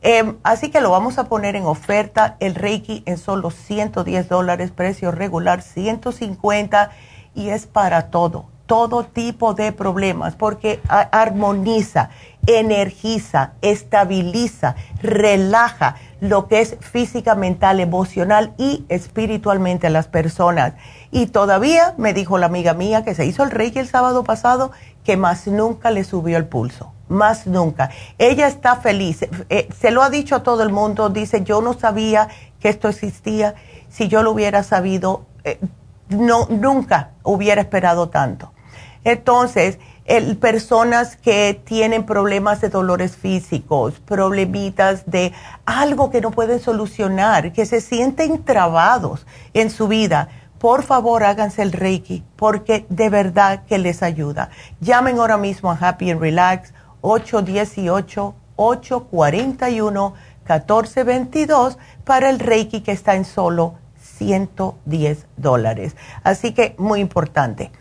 Em, así que lo vamos a poner en oferta, el Reiki en solo 110 dólares, precio regular 150 y es para todo, todo tipo de problemas, porque armoniza, energiza, estabiliza, relaja lo que es física, mental, emocional y espiritualmente a las personas. Y todavía me dijo la amiga mía que se hizo el Reiki el sábado pasado que más nunca le subió el pulso más nunca. Ella está feliz, eh, se lo ha dicho a todo el mundo, dice, yo no sabía que esto existía, si yo lo hubiera sabido, eh, no, nunca hubiera esperado tanto. Entonces, el, personas que tienen problemas de dolores físicos, problemitas de algo que no pueden solucionar, que se sienten trabados en su vida, por favor háganse el Reiki, porque de verdad que les ayuda. Llamen ahora mismo a Happy and Relax 818-841-1422 para el Reiki que está en solo 110 dólares. Así que muy importante.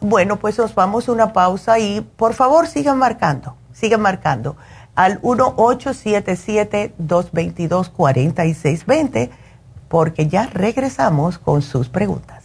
Bueno, pues nos vamos a una pausa y por favor sigan marcando, sigan marcando al 1877-222-4620 porque ya regresamos con sus preguntas.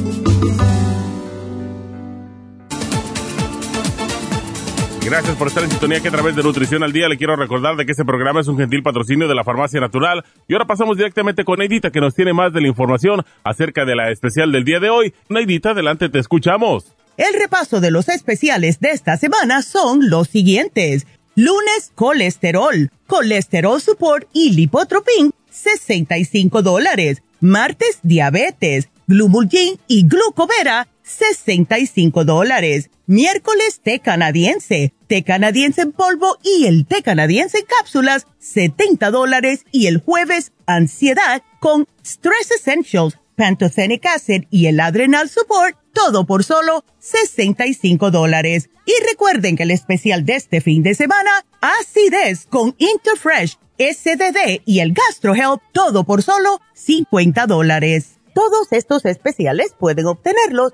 Gracias por estar en sintonía que a través de Nutrición al Día le quiero recordar de que este programa es un gentil patrocinio de la Farmacia Natural. Y ahora pasamos directamente con Neidita que nos tiene más de la información acerca de la especial del día de hoy. Neidita, adelante, te escuchamos. El repaso de los especiales de esta semana son los siguientes. Lunes, colesterol, colesterol support y lipotropin, 65 dólares. Martes, diabetes, glumulgin y glucovera, 65 dólares. Miércoles, té canadiense, té canadiense en polvo y el té canadiense en cápsulas, 70 dólares. Y el jueves, ansiedad con Stress Essentials, Pantothenic Acid y el Adrenal Support, todo por solo 65 dólares. Y recuerden que el especial de este fin de semana, acidez con Interfresh, SDD y el Gastro Health, todo por solo 50 dólares. Todos estos especiales pueden obtenerlos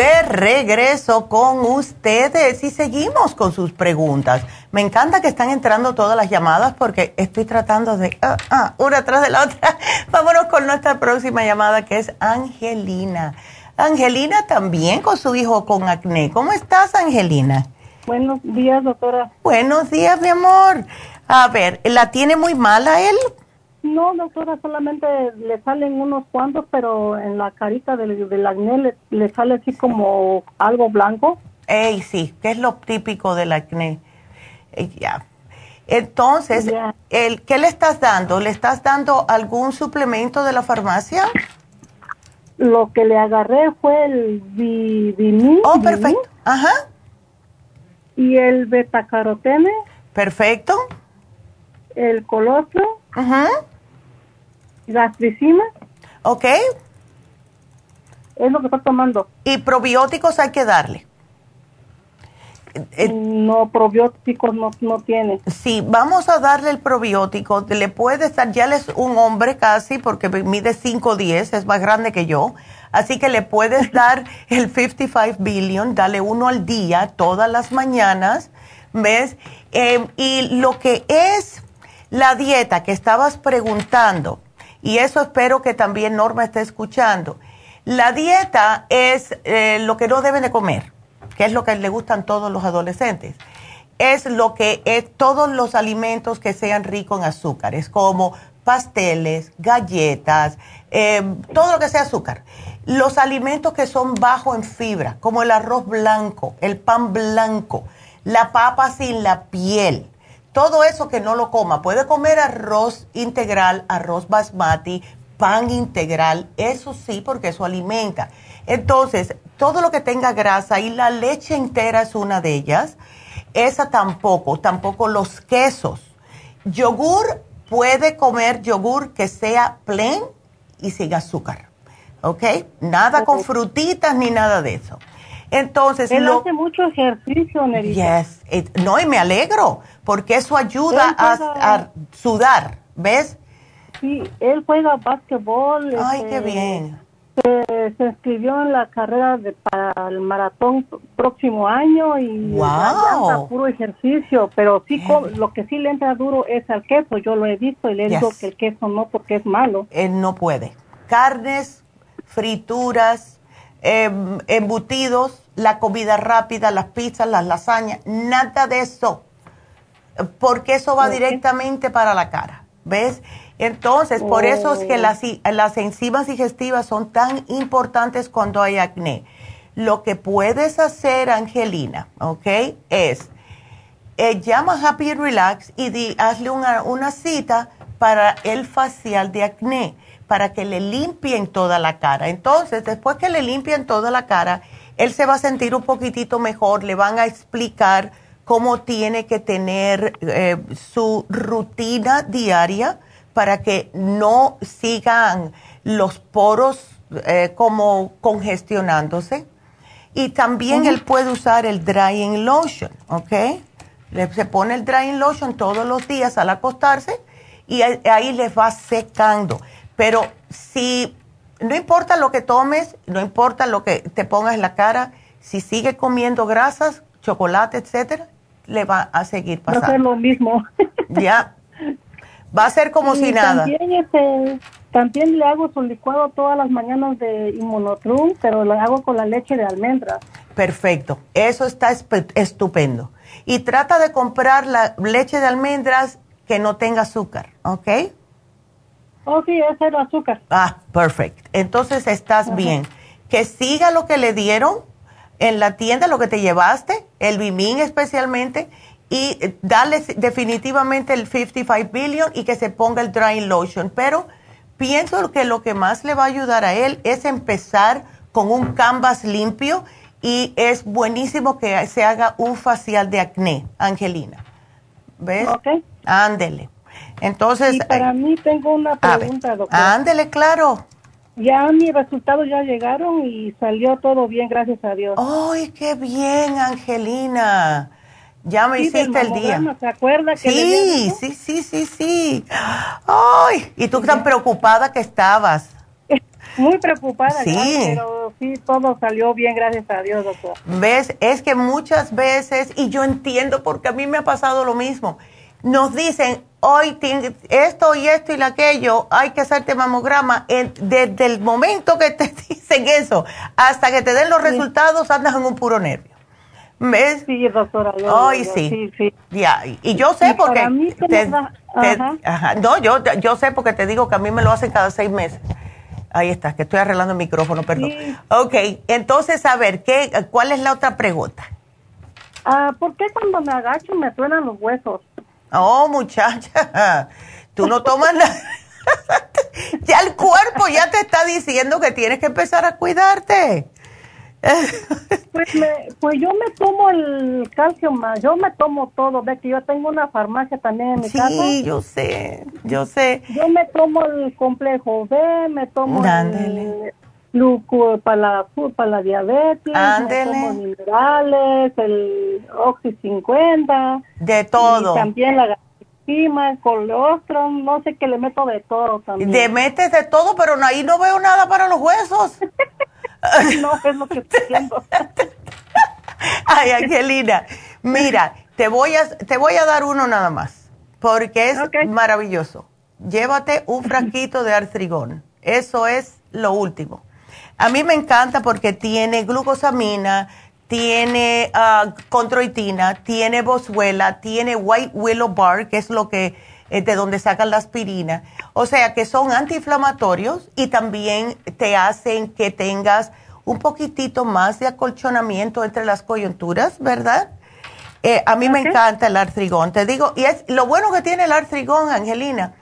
De regreso con ustedes y seguimos con sus preguntas. Me encanta que están entrando todas las llamadas porque estoy tratando de ah, ah, una tras de la otra. Vámonos con nuestra próxima llamada que es Angelina. Angelina también con su hijo con acné. ¿Cómo estás, Angelina? Buenos días, doctora. Buenos días, mi amor. A ver, ¿la tiene muy mala él? No, doctora, solamente le salen unos cuantos, pero en la carita del, del acné le, sale así como algo blanco. Ey, sí, que es lo típico del acné. Eh, ya. Entonces, el, ¿qué le estás dando? ¿Le estás dando algún suplemento de la farmacia? Lo que le agarré fue el vinil. Oh, perfecto. Ajá. Y el betacarotene. Perfecto. El colostro. Ajá gastricima. Ok. Es lo que está tomando. ¿Y probióticos hay que darle? Eh, no, probióticos no, no tiene. Sí, vamos a darle el probiótico. Le puede estar, ya es un hombre casi, porque mide 5'10, es más grande que yo. Así que le puedes dar el 55 billion, dale uno al día, todas las mañanas, ¿ves? Em, y lo que es la dieta que estabas preguntando, y eso espero que también Norma esté escuchando. La dieta es eh, lo que no deben de comer, que es lo que le gustan todos los adolescentes. Es lo que es todos los alimentos que sean ricos en azúcares, como pasteles, galletas, em, todo lo que sea azúcar. Los alimentos que son bajos en fibra, como el arroz blanco, el pan blanco, la papa sin la piel todo eso que no lo coma. Puede comer arroz integral, arroz basmati, pan integral, eso sí, porque eso alimenta. Entonces, todo lo que tenga grasa y la leche entera es una de ellas. Esa tampoco, tampoco los quesos. Yogur, puede comer yogur que sea plain y sin azúcar. ¿ok? Nada con frutitas ni nada de eso. Entonces, Él lo, hace mucho ejercicio, Nerita. yes, it- no, y me alegro, porque eso ayuda a, sudar, ¿ves? Sí, él juega básquetbol. Ay, este, qué bien. Se, se inscribió en la carrera de, para el maratón próximo año y Wow. anda puro ejercicio, pero sí lo que sí le entra duro es al queso. Yo lo he visto y le digo Yes. que el queso no porque es malo. Él no puede. Carnes, frituras, em, embutidos, la comida rápida, las pizzas, las lasañas, nada de eso. Porque eso va directamente para la cara, ¿ves? Entonces, por eso es que Oh. las, las enzimas digestivas son tan importantes cuando hay acné. Lo que puedes hacer, Angelina, ¿ok? Es eh, llama a Happy Relax y di- hazle una, una cita para el facial de acné, para que le limpien toda la cara. Entonces, después que le limpien toda la cara, él se va a sentir un poquitito mejor, le van a explicar cómo tiene que tener eh, su rutina diaria para que no sigan los poros eh, como congestionándose. Y también él puede usar el drying lotion, ¿ok? Le, se pone el drying lotion todos los días al acostarse y ahí, ahí les va secando. Pero si, no importa lo que tomes, no importa lo que te pongas en la cara, si sigue comiendo grasas, chocolate, etcétera, le va a seguir Va a ser pasando. lo mismo. Ya. Va a ser como Y si nada. También, este, también le hago su licuado todas las mañanas de inmunotrum, pero lo hago con la leche de almendras. Perfecto, eso está estupendo. Y trata de comprar la leche de almendras que no tenga azúcar, ¿ok? Oh, sí, es el azúcar. Ah, perfecto. Entonces estás bien. Que siga lo que le dieron en la tienda, lo que te llevaste, el Bimín especialmente, y darle definitivamente el 55 billion y que se ponga el drying lotion. Pero pienso que lo que más le va a ayudar a él es empezar con un canvas limpio y es buenísimo que se haga un facial de acné, Angelina. ¿Ves? Ok. Ándele. Entonces, Y para eh, mí tengo una ver, pregunta, doctora. ándele, claro. Ya mis resultados ya llegaron y salió todo bien, gracias a Dios. ¡Ay, qué bien, Angelina! Ya me Sí, hiciste el día. ¿Se acuerda que Sí, sí, sí, sí, sí. ¡Ay! Y tú tan preocupada que estabas. Muy preocupada, Sí. gracias, pero sí, todo salió bien, gracias a Dios, doctor. ¿Ves? Es que muchas veces, y yo entiendo porque a mí me ha pasado lo mismo, nos dicen, hoy esto y esto y aquello, hay que hacerte mamograma. Desde el momento que te dicen eso hasta que te den los resultados, andas en un puro nervio. ¿Ves? Sí, doctora. yo- sí. sí, sí. Ya, y- yo sé Y porque... para mí se te- me da- te- ajá. ajá. No, yo, yo sé porque te digo que a mí me lo hacen cada seis meses. Ahí está, que estoy arreglando el micrófono, perdón. Sí. Ok, entonces, a ver, ¿qué, ¿cuál es la otra pregunta? Ah, ¿Por qué cuando me agacho me suenan los huesos? Oh, muchacha, tú no tomas nada. ya el cuerpo ya te está diciendo que tienes que empezar a cuidarte. Pues, me- pues yo me tomo el calcio más, yo me tomo todo, ve que yo tengo una farmacia también en mi casa. sí, yo sé, yo sé. Yo me tomo el complejo B, me tomo Ándele. el gluco para la, para la diabetes, tomo minerales, el Oxy 50. De todo. Y también la gastrima, el colostrum, no sé qué le meto de todo también. Te metes de todo, pero ahí no veo nada para los huesos. no, es lo que estoy haciendo. Ay, Angelina, mira, te voy a, te voy a dar uno nada más, porque es Ok. maravilloso. Llévate un frasquito de artrigón. Eso es lo último. A mí me encanta porque tiene glucosamina, tiene ah, controitina, tiene boswellia, tiene white willow bark, que es lo que eh, de donde sacan la aspirina. O sea que son antiinflamatorios y también te hacen que tengas un poquitito más de acolchonamiento entre las coyunturas, ¿verdad? Eh, a mí me encanta el artrigón, te digo, y es lo bueno que tiene el artrigón, Angelina,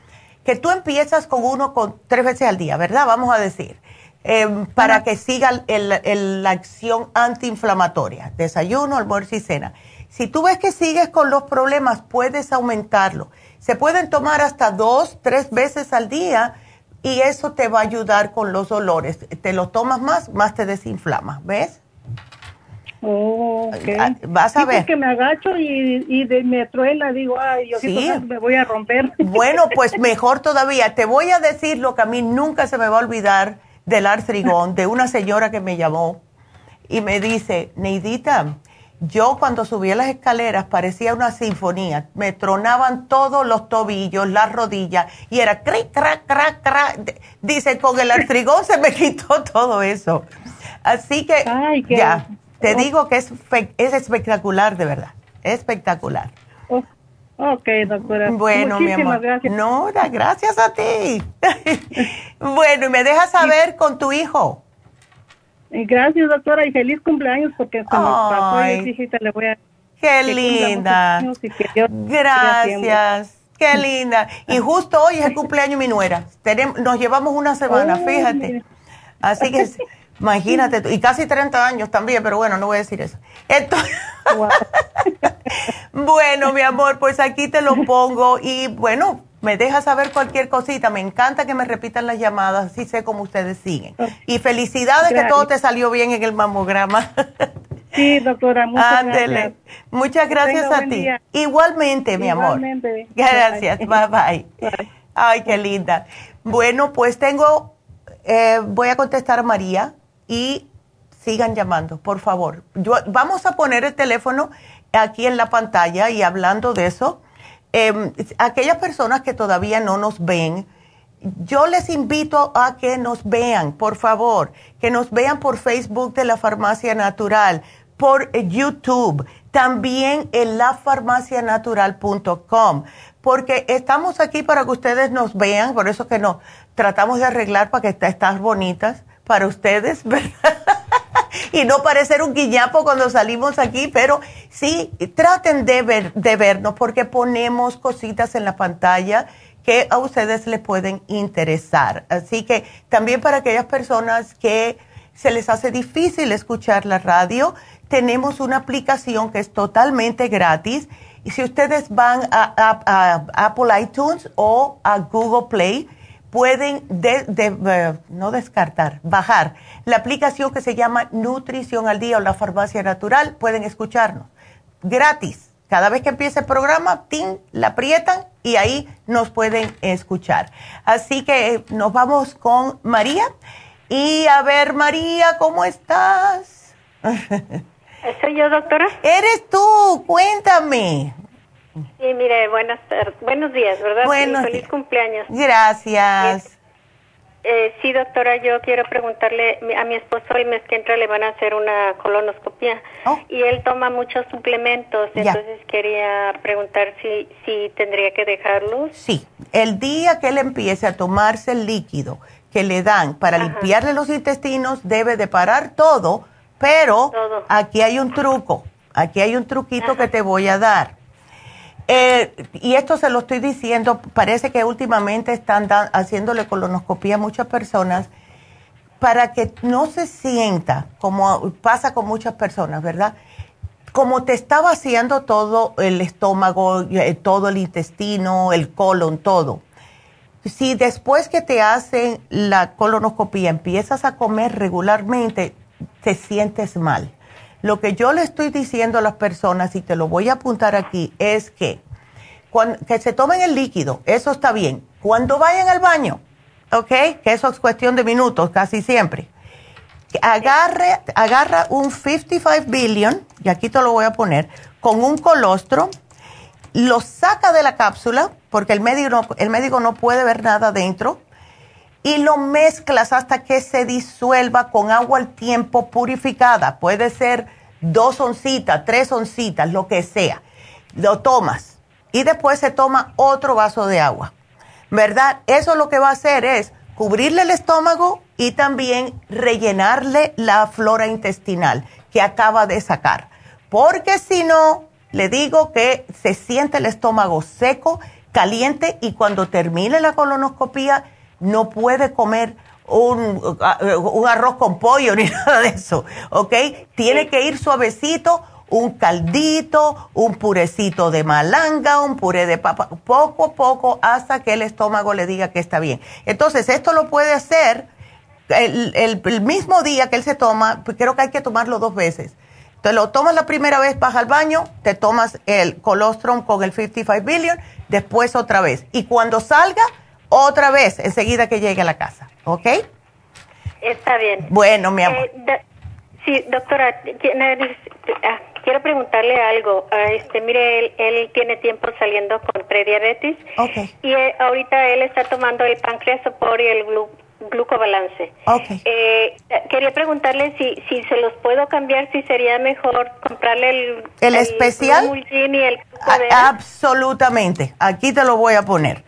que tú empiezas con uno con tres veces al día, ¿verdad? Vamos a decir, eh, para que siga el- el- la acción antiinflamatoria, desayuno, almuerzo y cena. Si tú ves que sigues con los problemas, puedes aumentarlo. Se pueden tomar hasta dos, tres veces al día y eso te va a ayudar con los dolores. Te lo tomas más, más te desinflama, ¿ves? Oh, Ah, Vas a Sí, ver. porque me agacho y, y de, me truena, digo, ay, yo Sí. me voy a romper. Bueno, pues mejor todavía. Te voy a decir lo que a mí nunca se me va a olvidar del artrigón, de una señora que me llamó y me dice, Neidita, yo cuando subía las escaleras parecía una sinfonía. Me tronaban todos los tobillos, las rodillas y era crac, crac, crac. D- Dice, con el artrigón se me quitó todo eso. Así que qué- ya, te digo que es espectacular, de verdad. Espectacular. Ok, doctora. Bueno, mi Muchísimas amor. gracias. No, da- gracias a ti. bueno, y me dejas saber con tu hijo. Gracias, doctora, y feliz cumpleaños porque se nos pasó y "Hijita, le voy a... Qué linda. muchos años y que Dios siga haciendo". Gracias. Qué linda. Y justo hoy es el cumpleaños de mi nuera. Tenemos, nos llevamos una semana, Oh, fíjate. Así que, imagínate, tú, y casi 30 años también, pero bueno, no voy a decir eso. Entonces, bueno, mi amor, pues aquí te lo pongo y bueno, me dejas saber cualquier cosita. Me encanta que me repitan las llamadas, así sé cómo ustedes siguen. Y felicidades que todo te salió bien en el mamograma. Sí, doctora, muchas Ándele. gracias. Muchas gracias a ti. Igualmente, mi amor. Igualmente. Gracias, bye bye. Ay, qué linda. Bueno, pues tengo, eh, voy a contestar a María y sigan llamando, por favor. Yo, vamos a poner el teléfono aquí en la pantalla y hablando de eso, eh, aquellas personas que todavía no nos ven, yo les invito a que nos vean, por favor, que nos vean por Facebook de la Farmacia Natural, por YouTube, también en lafarmacianatural.com, porque estamos aquí para que ustedes nos vean, por eso que nos tratamos de arreglar para que est- estas bonitas para ustedes, ¿verdad? y no parecer un guiñapo cuando salimos aquí, pero sí, traten de, ver, de vernos porque ponemos cositas en la pantalla que a ustedes les pueden interesar. Así que también para aquellas personas que se les hace difícil escuchar la radio, tenemos una aplicación que es totalmente gratis. Y si ustedes van a, Apple iTunes o a Google Play, pueden de- de- eh, no descartar, bajar la aplicación que se llama Nutrición al Día o la Farmacia Natural. Pueden escucharnos gratis. Cada vez que empiece el programa, la aprietan y ahí nos pueden escuchar. Así que eh, nos vamos con María. Y a ver, María, ¿cómo estás? ¿Soy yo, doctora? Eres tú, cuéntame. Sí, mire, buenas tar- buenos días, ¿verdad? Buenos feliz días. cumpleaños. Gracias. Eh, sí, doctora, yo quiero preguntarle, a mi esposo el mes que entra le van a hacer una colonoscopia y él toma muchos suplementos, Oh. Ya. entonces quería preguntar si, si tendría que dejarlos. Sí, el día que él empiece a tomarse el líquido que le dan para limpiarle los intestinos, debe de parar todo, pero aquí hay un truco, aquí hay un truquito que te voy a dar. Eh, y esto se lo estoy diciendo, parece que últimamente están haciéndole colonoscopia a muchas personas para que no se sienta como pasa con muchas personas, ¿verdad? Como te está vaciando todo el estómago, eh, todo el intestino, el colon, todo. Si después que te hacen la colonoscopia empiezas a comer regularmente, te sientes mal. Lo que yo le estoy diciendo a las personas, y te lo voy a apuntar aquí, es que, que se tomen el líquido, eso está bien. Cuando vayan al baño, ¿ok? Que eso es cuestión de minutos, casi siempre. Agarre, agarra un 55 billion, y aquí te lo voy a poner, con un colostro, lo saca de la cápsula, porque el médico el médico no puede ver nada dentro, y lo mezclas hasta que se disuelva con agua al tiempo purificada. Puede ser dos oncitas, tres oncitas, lo que sea. Lo tomas y después se toma otro vaso de agua. ¿Verdad? Eso lo que va a hacer es cubrirle el estómago y también rellenarle la flora intestinal que acaba de sacar. Porque si no, le digo que se siente el estómago seco, caliente y cuando termine la colonoscopía no puede comer un, un arroz con pollo ni nada de eso, ¿ok? Tiene que ir suavecito un caldito, un purecito de malanga, un puré de papa, poco a poco hasta que el estómago le diga que está bien. Entonces, esto lo puede hacer el, mismo día que él se toma, pues creo que hay que tomarlo dos veces. Te lo tomas la primera vez, vas al baño, te tomas el colostrum con el 55 billion, después otra vez. Y cuando salga, otra vez, enseguida que llegue a la casa. ¿Ok? Está bien. Bueno, mi amor. Eh, sí, doctora, ah, quiero preguntarle algo. Ah, este, mire, él, tiene tiempo saliendo con prediabetes. Okay. Y eh, ahorita él está tomando el pancreasopor y el glucobalance. Okay. Eh, quería preguntarle si, si se los puedo cambiar, si sería mejor comprarle el... ¿El, especial? Y el absolutamente. Aquí te lo voy a poner.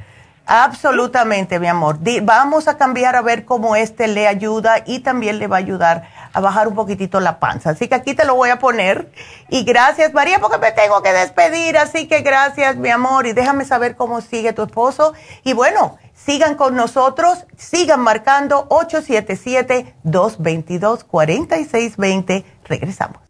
Absolutamente, mi amor. vamos a cambiar a ver cómo este le ayuda y también le va a ayudar a bajar un poquitito la panza. Así que aquí te lo voy a poner. Y gracias, María, porque me tengo que despedir. Así que gracias, mi amor. Y déjame saber cómo sigue tu esposo. Y bueno, sigan con nosotros, sigan marcando 877-222-4620. Regresamos.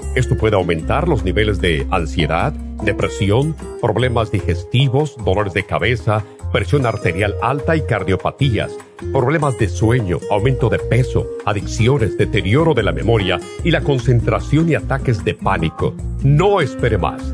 Esto puede aumentar los niveles de ansiedad, depresión, problemas digestivos, dolores de cabeza, presión arterial alta y cardiopatías, problemas de sueño, aumento de peso, adicciones, deterioro de la memoria y la concentración y ataques de pánico. No espere más.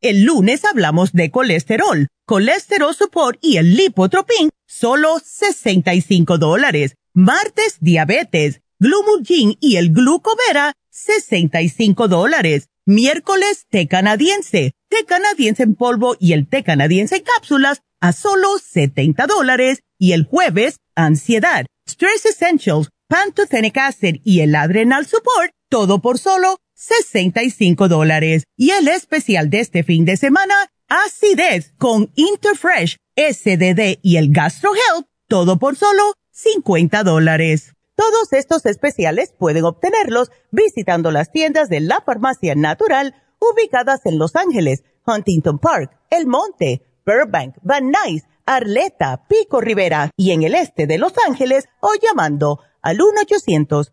El lunes hablamos de colesterol, colesterol support y el lipotropin, solo 65 dólares. Martes, diabetes, glumulgin y el glucovera, 65 dólares. Miércoles, té canadiense, té canadiense en polvo y el té canadiense en cápsulas a solo 70 dólares. Y el jueves, ansiedad, stress essentials, pantothenic acid y el adrenal support, todo por solo 65 dólares. Y el especial de este fin de semana, acidez con Interfresh, SDD y el Gastro Health, todo por solo 50 dólares. Todos estos especiales pueden obtenerlos visitando las tiendas de la farmacia natural ubicadas en Los Ángeles, Huntington Park, El Monte, Burbank, Van Nuys, Arleta, Pico Rivera y en el este de Los Ángeles o llamando al 1 800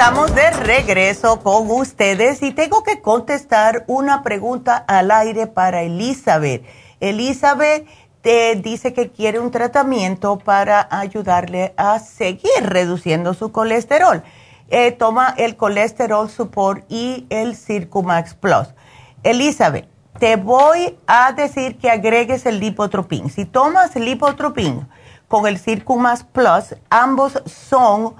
Estamos de regreso con ustedes y tengo que contestar una pregunta al aire para Elizabeth. Elizabeth te dice que quiere un tratamiento para ayudarle a seguir reduciendo su colesterol. Eh, toma el colesterol support y el Circumax Plus. Elizabeth, te voy a decir que agregues el lipotropin. Si tomas el lipotropin con el Circumax Plus, ambos son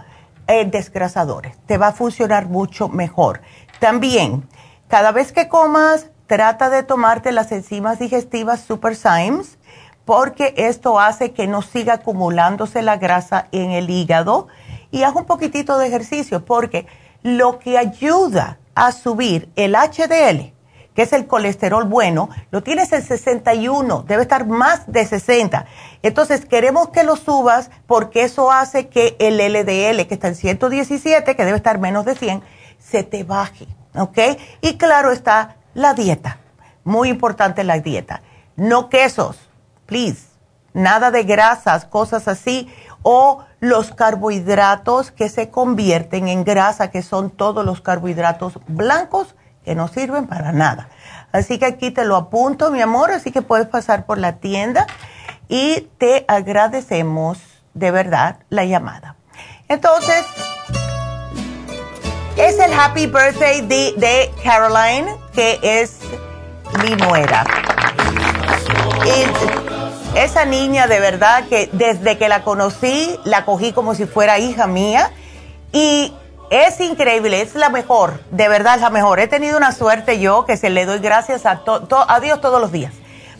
eh, desgrasadores. Te va a funcionar mucho mejor. También, cada vez que comas, trata de tomarte las enzimas digestivas Super Symes porque esto hace que no siga acumulándose la grasa en el hígado y haz un poquitito de ejercicio porque lo que ayuda a subir el HDL, que es el colesterol bueno, lo tienes en 61, debe estar más de 60. Entonces queremos que lo subas porque eso hace que el LDL, que está en 117, que debe estar menos de 100, se te baje, ¿ok? Y claro está la dieta, muy importante la dieta. No quesos, please, nada de grasas, cosas así, o los carbohidratos que se convierten en grasa, que son todos los carbohidratos blancos que no sirven para nada. Así que aquí te lo apunto, mi amor, así que puedes pasar por la tienda y te agradecemos de verdad la llamada. Entonces, es el happy birthday de, Caroline, que es mi nuera. Y esa niña de verdad que desde que la conocí, la cogí como si fuera hija mía. Y es increíble, es la mejor, de verdad es la mejor. He tenido una suerte yo que se le doy gracias a, a Dios todos los días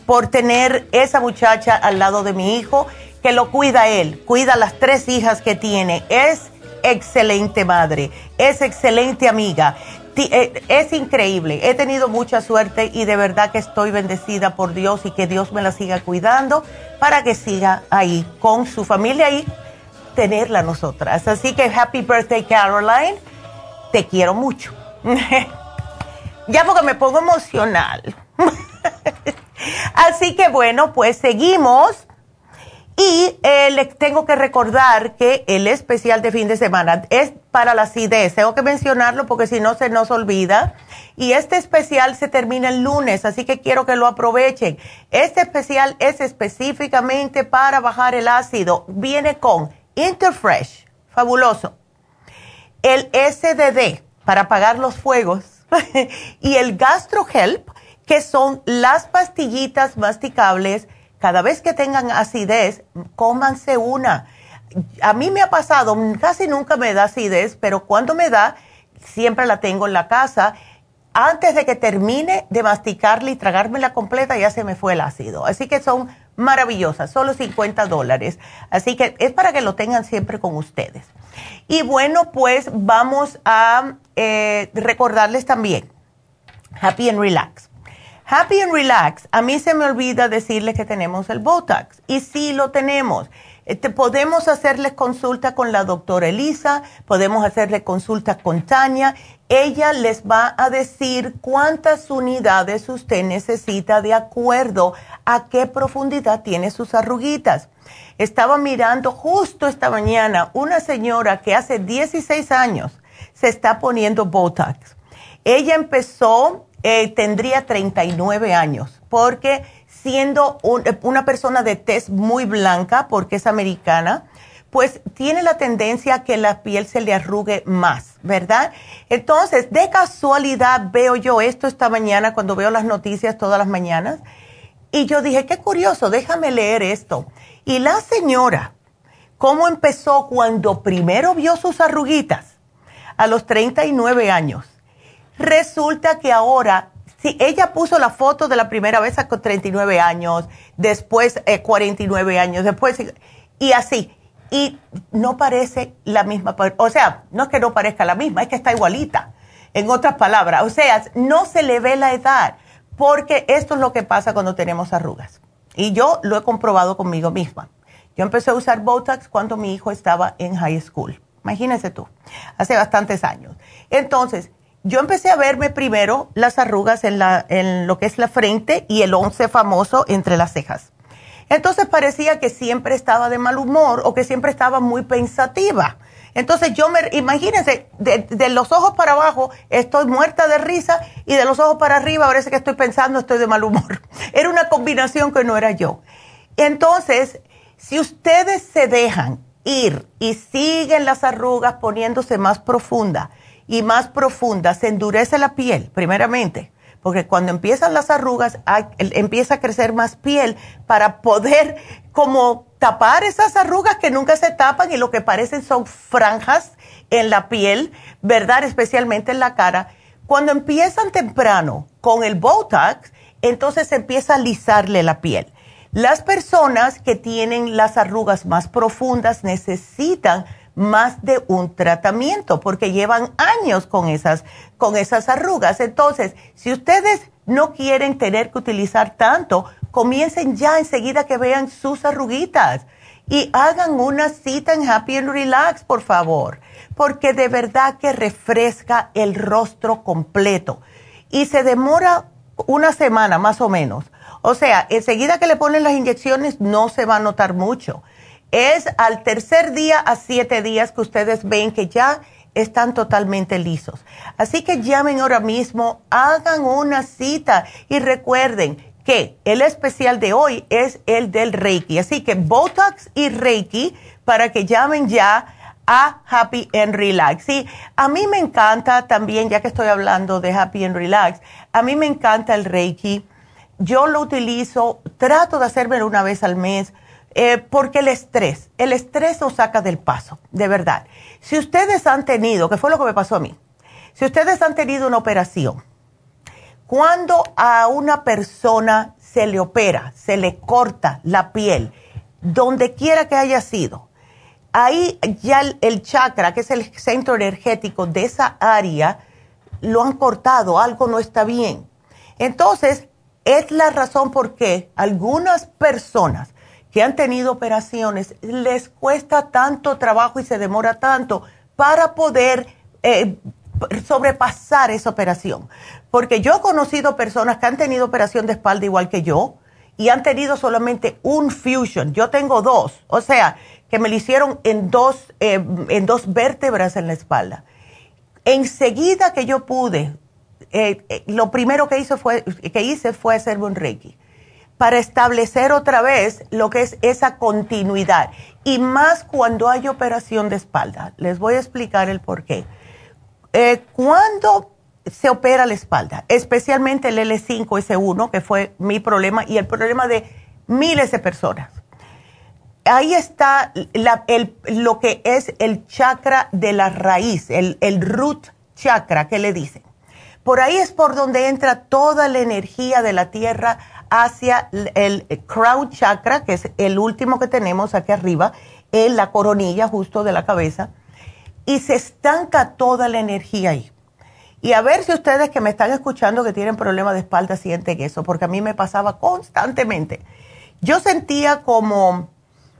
por tener esa muchacha al lado de mi hijo, que lo cuida él, cuida las tres hijas que tiene. Es excelente madre, es excelente amiga. Eh, es increíble, he tenido mucha suerte y de verdad que estoy bendecida por Dios y que Dios me la siga cuidando para que siga ahí con su familia y tenerla nosotras. Así que happy birthday Caroline, te quiero mucho. ya porque me pongo emocional. Así que bueno, pues seguimos. Y eh, les tengo que recordar que el especial de fin de semana es para la acidez. Tengo que mencionarlo porque si no se nos olvida. Y este especial se termina el lunes, así que quiero que lo aprovechen. Este especial es específicamente para bajar el ácido. Viene con Interfresh, fabuloso. El SDD para apagar los fuegos y el GastroHelp, que son las pastillitas masticables. Cada vez que tengan acidez, cómanse una. A mí me ha pasado, casi nunca me da acidez, pero cuando me da, siempre la tengo en la casa. Antes de que termine de masticarla y tragármela completa, ya se me fue el ácido. Así que son maravillosa, solo 50 dólares. Así que es para que lo tengan siempre con ustedes. Y bueno, pues vamos a eh, recordarles también, Happy and Relax. Happy and Relax, a mí se me olvida decirles que tenemos el Botox. Y sí lo tenemos. Este, podemos hacerles consulta con la doctora Elisa, podemos hacerle consulta con Tania. Ella les va a decir cuántas unidades usted necesita de acuerdo a qué profundidad tiene sus arruguitas. Estaba mirando justo esta mañana una señora que hace 16 años se está poniendo Botox. Ella empezó, eh, tendría 39 años, porque siendo una persona de tez muy blanca, porque es americana, pues tiene la tendencia a que la piel se le arrugue más, ¿verdad? Entonces, de casualidad veo yo esto esta mañana cuando veo las noticias todas las mañanas y yo dije, qué curioso, déjame leer esto. Y la señora, ¿cómo empezó cuando primero vio sus arruguitas? A los 39 años. Resulta que ahora Sí, ella puso la foto de la primera vez a 39 años, después 49 eh, años, después y así. Y no parece la misma, o sea, no es que no parezca la misma, es que está igualita. En otras palabras, o sea, no se le ve la edad, porque esto es lo que pasa cuando tenemos arrugas. Y yo lo he comprobado conmigo misma. Yo empecé a usar Botox cuando mi hijo estaba en high school. Imagínese tú, hace bastantes años. Entonces, yo empecé a verme primero las arrugas en, la, en lo que es la frente y el once famoso entre las cejas. Entonces parecía que siempre estaba de mal humor o que siempre estaba muy pensativa. Entonces yo me, imagínense, de, los ojos para abajo estoy muerta de risa y de los ojos para arriba parece que estoy pensando, estoy de mal humor. Era una combinación que no era yo. Entonces, si ustedes se dejan ir y siguen las arrugas poniéndose más profundas y más profundas, se endurece la piel, primeramente, porque cuando empiezan las arrugas empieza a crecer más piel para poder como tapar esas arrugas que nunca se tapan y lo que parecen son franjas en la piel, ¿verdad? Especialmente en la cara. Cuando empiezan temprano con el Botox, entonces empieza a alisarle la piel. Las personas que tienen las arrugas más profundas necesitan más de un tratamiento porque llevan años con esas, con esas arrugas. Entonces, si ustedes no quieren tener que utilizar tanto, comiencen ya enseguida que vean sus arruguitas y hagan una cita en Happy and Relax, por favor, porque de verdad que refresca el rostro completo y se demora una semana más o menos o sea, enseguida que le ponen las inyecciones no se va a notar mucho. Es al tercer día a siete días que ustedes ven que ya están totalmente lisos. Así que llamen ahora mismo, hagan una cita y recuerden que el especial de hoy es el del Reiki. Así que Botox y Reiki para que llamen ya a Happy and Relax. Sí, a mí me encanta también, ya que estoy hablando de Happy and Relax, a mí me encanta el Reiki yo lo utilizo, trato de hacerme una vez al mes, eh, porque el estrés, el estrés nos saca del paso, de verdad. Si ustedes han tenido, que fue lo que me pasó a mí, si ustedes han tenido una operación, cuando a una persona se le opera, se le corta la piel, donde quiera que haya sido, ahí ya el, el chakra, que es el centro energético de esa área, lo han cortado, algo no está bien. Entonces, es la razón por qué algunas personas que han tenido operaciones les cuesta tanto trabajo y se demora tanto para poder eh, sobrepasar esa operación. Porque yo he conocido personas que han tenido operación de espalda igual que yo y han tenido solamente un fusion. Yo tengo dos, o sea, que me lo hicieron en dos, eh, en dos vértebras en la espalda. Enseguida que yo pude eh, lo primero que hice, fue, que hice fue hacerme un Reiki para establecer otra vez lo que es esa continuidad. Y más cuando hay operación de espalda. Les voy a explicar el por qué. Eh, cuando se opera la espalda, especialmente el L5, S1, que fue mi problema y el problema de miles de personas. Ahí está lo que es el chakra de la raíz, el, el root chakra que le dicen. Por ahí es por donde entra toda la energía de la tierra hacia el crown chakra, que es el último que tenemos aquí arriba, en la coronilla justo de la cabeza, y se estanca toda la energía ahí. Y a ver si ustedes que me están escuchando que tienen problemas de espalda sienten eso, porque a mí me pasaba constantemente. Yo sentía como,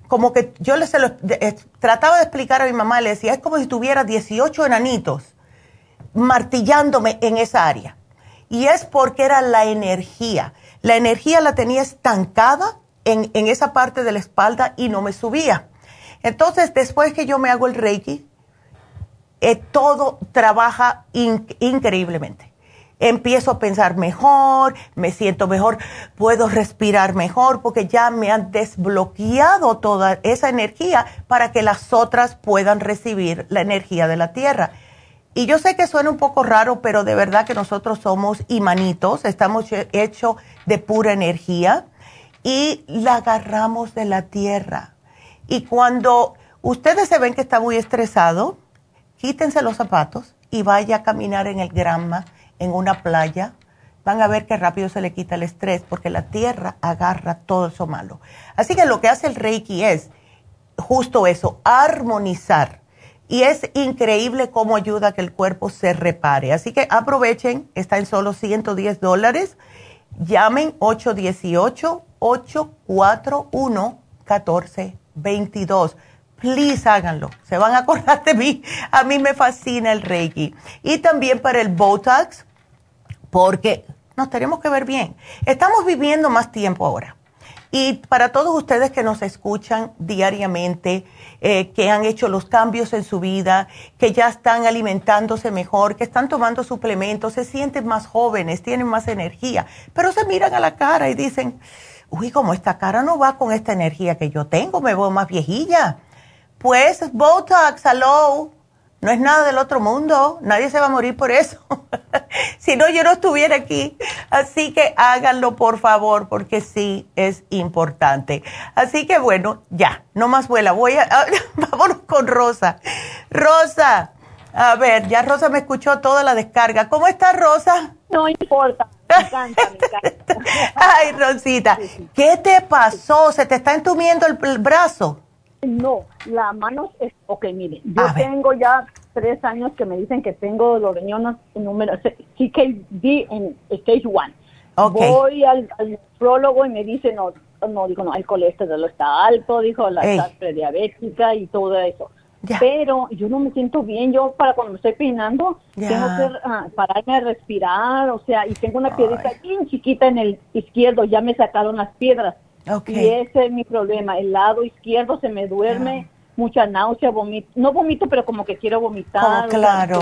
como que yo les eh, trataba de explicar a mi mamá, le decía, es como si tuviera 18 enanitos martillándome en esa área. Y es porque era la energía. La energía la tenía estancada en, esa parte de la espalda y no me subía. Entonces, después que yo me hago el Reiki, eh, todo trabaja increíblemente. Empiezo a pensar mejor, me siento mejor, puedo respirar mejor porque ya me han desbloqueado toda esa energía para que las otras puedan recibir la energía de la tierra. Y yo sé que suena un poco raro, pero de verdad que nosotros somos imanitos, estamos hechos de pura energía y la agarramos de la tierra. Y cuando ustedes se ven que está muy estresado, quítense los zapatos y vaya a caminar en el grama, en una playa. Van a ver que rápido se le quita el estrés porque la tierra agarra todo eso malo. Así que lo que hace el Reiki es justo eso, armonizar y es increíble cómo ayuda a que el cuerpo se repare. Así que aprovechen, está en solo 110 dólares. Llamen 818-841-1422. Please háganlo. Se van a acordar de mí. A mí me fascina el Reiki. Y también para el Botox, porque nos tenemos que ver bien. Estamos viviendo más tiempo ahora. Y para todos ustedes que nos escuchan diariamente, eh, que han hecho los cambios en su vida, que ya están alimentándose mejor, que están tomando suplementos, se sienten más jóvenes, tienen más energía, pero se miran a la cara y dicen, uy, como esta cara no va con esta energía que yo tengo, me veo más viejilla. Pues Botox, hello, no es nada del otro mundo, nadie se va a morir por eso. si no, yo no estuviera aquí. Así que háganlo, por favor, porque sí es importante. Así que bueno, ya, no más vuela. Voy a, vámonos con Rosa. Rosa, a ver, ya Rosa me escuchó toda la descarga. ¿Cómo está Rosa? No importa. Me encanta, me encanta. Ay, Rosita, ¿qué te pasó? ¿Se te está entumiendo el brazo? No, la mano es, ok, mire, yo tengo ya tres años que me dicen que tengo los riñones número CKD en stage 1. Voy al, al y me dice, no, no, digo, no, el colesterol está alto, dijo, la prediabética y todo eso. Pero yo no me siento bien, yo para cuando me estoy peinando, tengo que ah, pararme a respirar, o sea, y tengo una piedrita bien chiquita en el izquierdo, ya me sacaron las piedras y ese es mi problema. El lado izquierdo se me duerme, mucha náusea, vomito. No vomito, pero como que quiero vomitar. Oh, claro.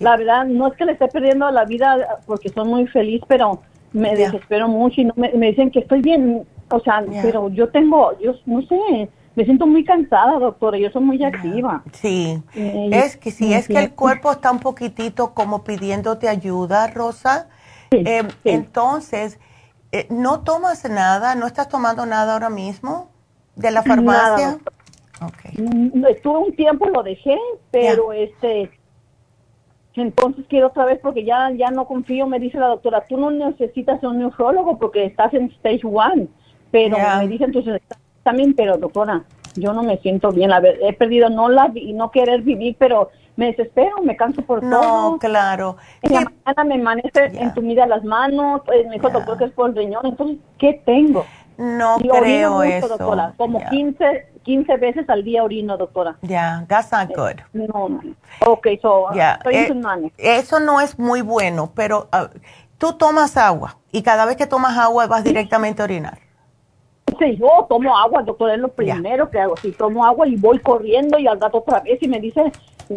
la verdad, no es que le esté perdiendo la vida porque soy muy feliz, pero me desespero mucho y no me, dicen que estoy bien. O sea, pero yo tengo, yo no sé, me siento muy cansada, doctora, yo soy muy activa. Sí, es que si es que el cuerpo está un poquitito como pidiéndote ayuda, Rosa, eh, entonces eh, ¿No tomas nada? ¿No estás tomando nada ahora mismo de la farmacia? Mm, estuve un tiempo, lo dejé, pero este, entonces quiero otra vez porque ya, ya no confío, me dice la doctora, tú no necesitas un nefrólogo porque estás en stage one, pero me dicen entonces también, pero doctora, yo no me siento bien, la he perdido no la y no querer vivir, pero me desespero, me canso por todo. No, claro. En la mañana me amanece yeah. las manos, pues, me dijo doctor que es por el riñón, entonces, ¿qué tengo? No creo eso. Doctora, como 15, 15 veces al día orino, doctora. Ya, yeah, that's not good. No, no. Ok, so, estoy en sus manos. Eso no es muy bueno, pero uh, tú tomas agua y cada vez que tomas agua vas directamente a orinar. Sí, yo tomo agua, doctora, es lo primero que hago. Sí, tomo agua y voy corriendo y al rato otra vez y me dice,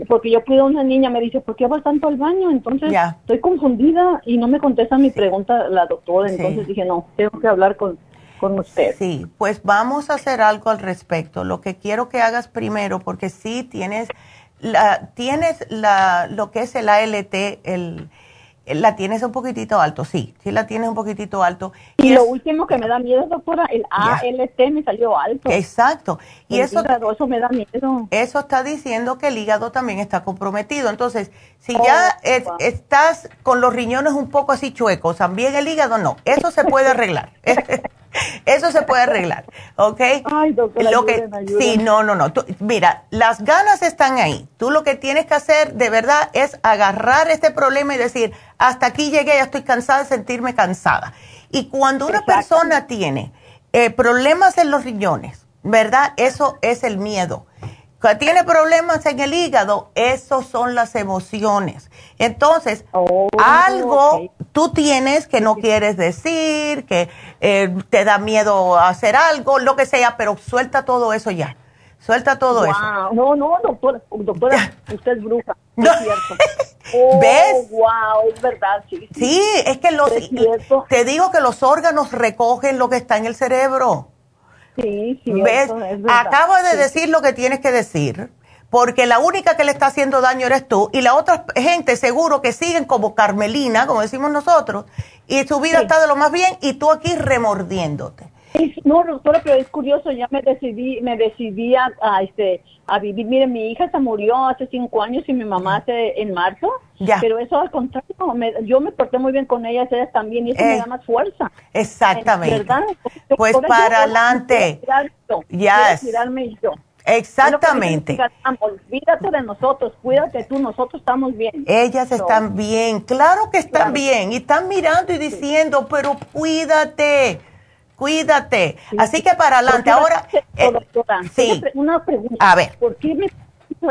porque yo cuido a una niña, me dice, ¿por qué vas tanto al baño? Entonces, estoy confundida y no me contesta mi pregunta la doctora. Entonces dije, no, tengo que hablar con, con usted. Sí, pues vamos a hacer algo al respecto. Lo que quiero que hagas primero, porque sí tienes, la, tienes la, lo que es el ALT, el la tienes un poquitito alto, sí, sí la tienes un poquitito alto. Y, lo último que me da miedo, doctora, el ALT me salió alto. Exacto. Y eso, eso me da miedo. Eso está diciendo que el hígado también está comprometido. Entonces, si ya oh, estás con los riñones un poco así chuecos, también el hígado no, eso se puede arreglar. Eso se puede arreglar, ¿ok? Ay, doctora, lo que, Sí, no, no, no. mira, las ganas están ahí. Tú lo que tienes que hacer de verdad es agarrar este problema y decir, hasta aquí llegué, ya estoy cansada de sentirme cansada. Y cuando una persona tiene eh, problemas en los riñones, ¿verdad? Eso es el miedo tiene problemas en el hígado, esos son las emociones. Entonces, oh, algo tú tienes que no quieres decir, que eh, te da miedo hacer algo, lo que sea, pero suelta todo eso ya. Suelta todo eso. No, no, doctora, doctora, usted es bruja. No. Es cierto. Oh, ¿Ves? Wow, es verdad, sí. Sí, es que los, te digo que los órganos recogen lo que está en el cerebro. Sí, sí. ¿Ves? Acabo de decir lo que tienes que decir, porque la única que le está haciendo daño eres tú y la otra gente seguro que siguen como Carmelina, como decimos nosotros, y su vida está de lo más bien y tú aquí remordiéndote. No, doctora, pero es curioso, ya me decidí, me decidí a, este, a vivir. Mire, mi hija se murió hace cinco años y mi mamá hace en marzo. Ya. Pero eso al contrario, yo me porté muy bien con ellas, ellas también, y eso me eh, da más fuerza. Exactamente. ¿Verdad? Pues para adelante. Ya. yo. Exactamente. Olvídate de nosotros, cuídate tú, nosotros estamos bien. Ellas están bien, claro que están bien, y están mirando y diciendo, pero cuídate Cuídate. Así que para adelante. Ahora, eh, doctora, sí. Una pregunta. A ver. ¿Por qué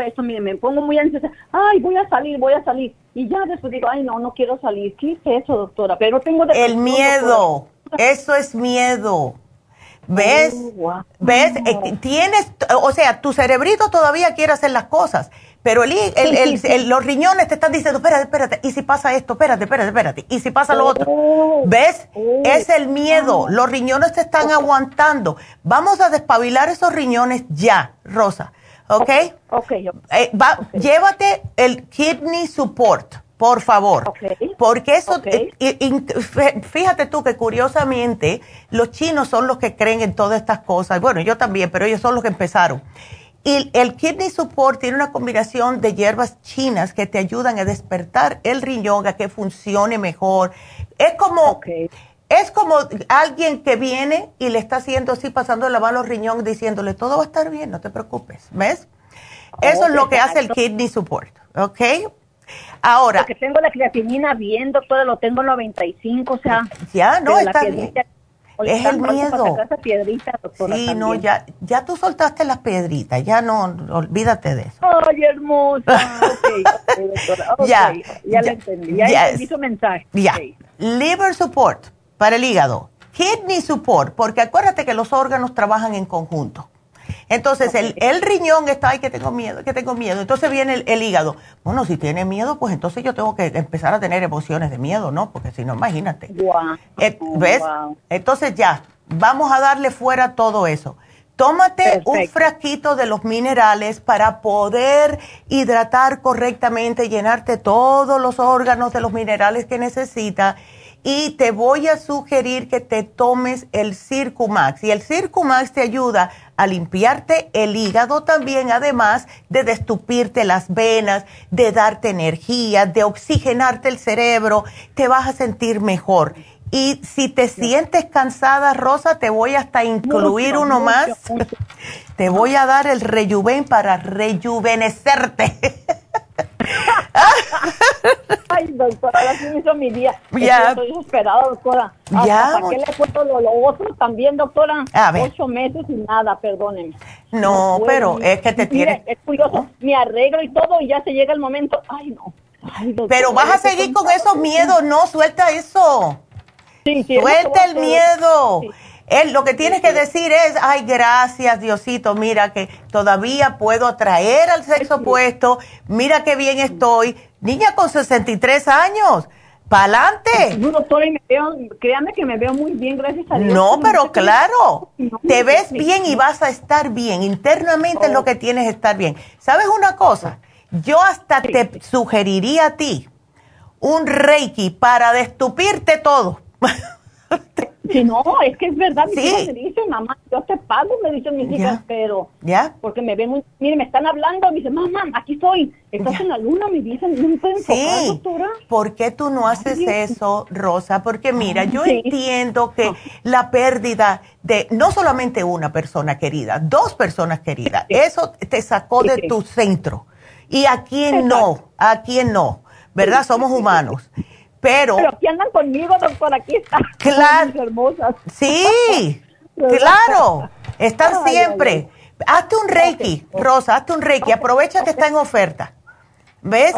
eso? Mire, me pongo muy ansiosa. Ay, voy a salir, voy a salir. Y ya después digo, ay, no, no quiero salir. ¿Qué es eso, doctora? Pero tengo El miedo. Eso es miedo. ¿Ves? Oh, ¿Ves? Eh, tienes, o sea, tu cerebrito todavía quiere hacer las cosas, pero el, los riñones te están diciendo, espérate, espérate, y si pasa esto, espérate, espérate, espérate, y si pasa lo otro. Oh. ¿Ves? Oh. Es el miedo, los riñones te están aguantando. Vamos a despabilar esos riñones ya, Rosa. ¿Ok? Ok. Eh, llévate el kidney support por favor. Porque eso, eh, fíjate tú que curiosamente los chinos son los que creen en todas estas cosas. Bueno, yo también, pero ellos son los que empezaron. Y el kidney support tiene una combinación de hierbas chinas que te ayudan a despertar el riñón, a que funcione mejor. Es como, es como alguien que viene y le está haciendo así, pasando la mano al riñón, diciéndole, todo va a estar bien, no te preocupes. ¿Ves? Eso es lo que hace el kidney support. ¿Ok? Ahora. Porque tengo la creatinina bien, doctora, lo tengo 95, o sea. Ya, no, está bien. Es el miedo. Piedrita, doctora, sí, no, ya, ya tú soltaste las piedritas, ya no, olvídate de eso. Ay, hermosa. okay, doctora. ya, ya, ya entendí, ya, entendí su mensaje. Ya. Liver support para el hígado. Kidney support, porque acuérdate que los órganos trabajan en conjunto. Entonces, el, el, riñón está, ay, que tengo miedo, que tengo miedo. Entonces viene el, hígado. Bueno, si tiene miedo, pues entonces yo tengo que empezar a tener emociones de miedo, ¿no? Porque si no, imagínate. Eh, ¿Ves? Entonces ya, vamos a darle fuera todo eso. Tómate un frasquito de los minerales para poder hidratar correctamente, llenarte todos los órganos de los minerales que necesita y te voy a sugerir que te tomes el Circumax. Y el Circumax te ayuda a limpiarte el hígado también, además de destupirte las venas, de darte energía, de oxigenarte el cerebro. Te vas a sentir mejor. Y si te sientes cansada, Rosa, te voy hasta incluir uno más. te voy a dar el Rejuven para rejuvenecerte. Ay, doctora, ahora sí me hizo mi día. Ya. Estoy desesperada, doctora. Ya. ¿Para qué le he puesto lo, otro también, doctora? A ver. Ocho meses y nada, perdóneme. No, pero es que te tiene... Es curioso, me arreglo y todo y ya se llega el momento. Ay, no. Ay, pero vas a seguir con esos miedos, no, suelta eso. Sí, sí, suelta el miedo. Él lo que tienes que decir es, ay, gracias Diosito, mira que todavía puedo atraer al sexo opuesto, mira qué bien estoy. Niña con 63 años, ¡pa'lante! No, doctora, y me veo, créame que me veo muy bien, gracias a Dios. No, pero claro, te ves bien y vas a estar bien. Internamente es lo que tienes que estar bien. ¿Sabes una cosa? Yo hasta te sugeriría a ti un reiki para destupirte todo. Si no, es que es verdad, mis sí. me dicen, mamá, yo te pago, me dicen mis hijas, pero, ¿Ya? porque me ven muy, mire, me están hablando, me dicen, mamá, aquí estoy, estás en la luna, me dicen, no me pueden sí. doctora. ¿Por qué tú no haces eso, Rosa? Porque mira, yo entiendo que la pérdida de no solamente una persona querida, dos personas queridas, eso te sacó de tu centro. Y a quién no, a quién no, ¿verdad? Somos humanos. Pero, Pero aquí andan conmigo, doctor, aquí están. Claro. hermosas. Sí, claro. Están siempre. Hazte un Reiki, Rosa, hazte un Reiki. Aprovecha que está en oferta. ¿Ves?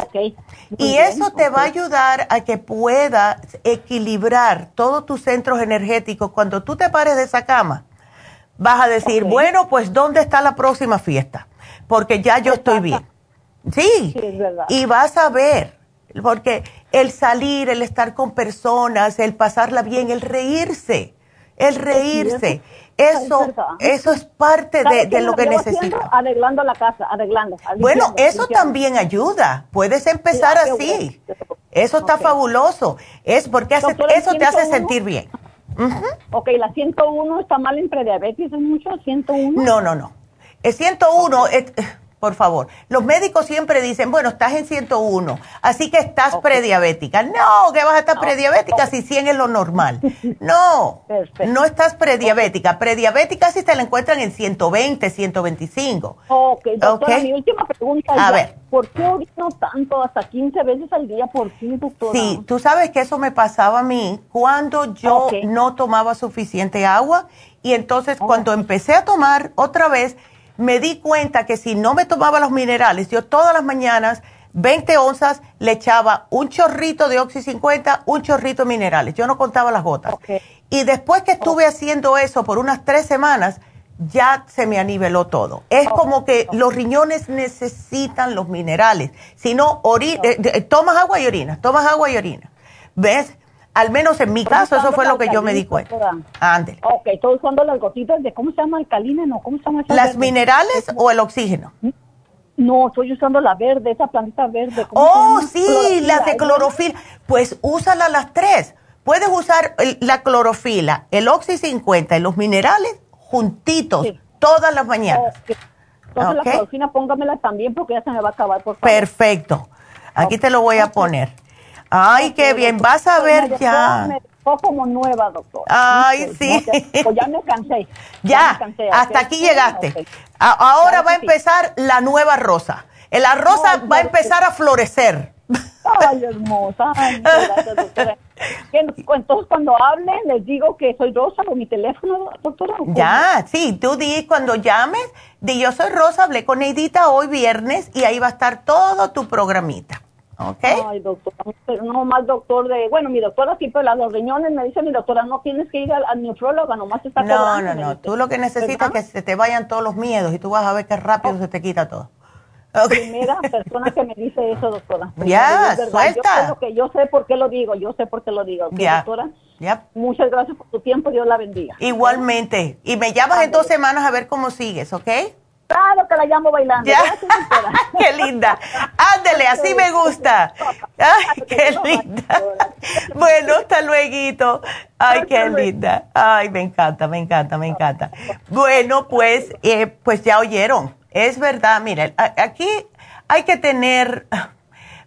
y eso te va a ayudar a que puedas equilibrar todos tus centros energéticos. Cuando tú te pares de esa cama, vas a decir, bueno, pues ¿dónde está la próxima fiesta? Porque ya yo estoy bien. Sí, sí es verdad. y vas a ver porque el salir, el estar con personas, el pasarla bien, el reírse, el reírse, eso, eso es parte de, lo que necesitas. Arreglando la casa, arreglando. Bueno, eso también ayuda. Puedes empezar así. Eso está fabuloso. Es porque hace, eso te hace sentir bien. Ok, la 101 está mal en prediabetes, ¿es mucho? ¿101? No, no, no. El 101 es por favor. Los médicos siempre dicen, bueno, estás en 101, así que estás prediabética. No, que vas a estar prediabética si 100 es lo normal. No, no estás prediabética. Prediabética si te la encuentran en 120, 125. Ok, doctora, mi última pregunta a ver. ¿por qué orino tanto, hasta 15 veces al día? ¿Por qué, doctora? Sí, tú sabes que eso me pasaba a mí cuando yo no tomaba suficiente agua y entonces cuando empecé a tomar otra vez me di cuenta que si no me tomaba los minerales, yo todas las mañanas 20 onzas, le echaba un chorrito de Oxy 50, un chorrito de minerales. Yo no contaba las gotas. Y después que estuve haciendo eso por unas tres semanas, ya se me aniveló todo. Es como que los riñones necesitan los minerales. Si no, eh, tomas agua y orina, tomas agua y orina. ¿Ves? Al menos en mi caso, eso fue lo que yo me di cuenta. Ándale. Ok, estoy usando las gotitas de, ¿cómo se llama? ¿Alcalina? No, ¿cómo se llama? ¿Las minerales o el oxígeno? No, estoy usando la verde, esa plantita verde. Oh, sí, las de clorofila. Pues úsala las tres. Puedes usar la clorofila, el Oxy 50 y los minerales juntitos todas las mañanas. Entonces la clorofila póngamela también porque ya se me va a acabar, por favor. Perfecto. Aquí te lo voy a poner. Ay, qué bien. Vas a ver ya. Me como nueva, doctor. Ay, sí. Pues ya me cansé. Ya, hasta aquí llegaste. Ahora va a empezar la nueva rosa. La rosa va a empezar a florecer. Ay, hermosa. Ay, gracias, doctora. Entonces, cuando hablen, les digo que soy Rosa con mi teléfono, doctora. Ya, sí, tú di cuando llames, di yo soy Rosa, hablé con Neidita hoy viernes y ahí va a estar todo tu programita. ¿Ok? Ay, doctora, no más doctor de, bueno, mi doctora siempre la los riñones me dice mi doctora, no tienes que ir al, al nefrólogo, nomás está No, no, no, tú lo que necesitas es que se te vayan todos los miedos y tú vas a ver qué rápido se te quita todo. Primera persona que me dice eso, doctora. Ya, suelta. Yo, que yo sé por qué lo digo, yo sé por qué lo digo. Doctora, muchas gracias por tu tiempo, Dios la bendiga. Igualmente. Y me llamas en dos semanas a ver cómo sigues, ¿ok? Claro que la llamo bailando. qué linda. Ándele, así me gusta. Ay, qué linda. Bueno, hasta luego. Ay, qué linda. Ay, me encanta, me encanta, me encanta. Bueno, pues, eh, pues ya oyeron. Es verdad, miren, aquí hay que tener,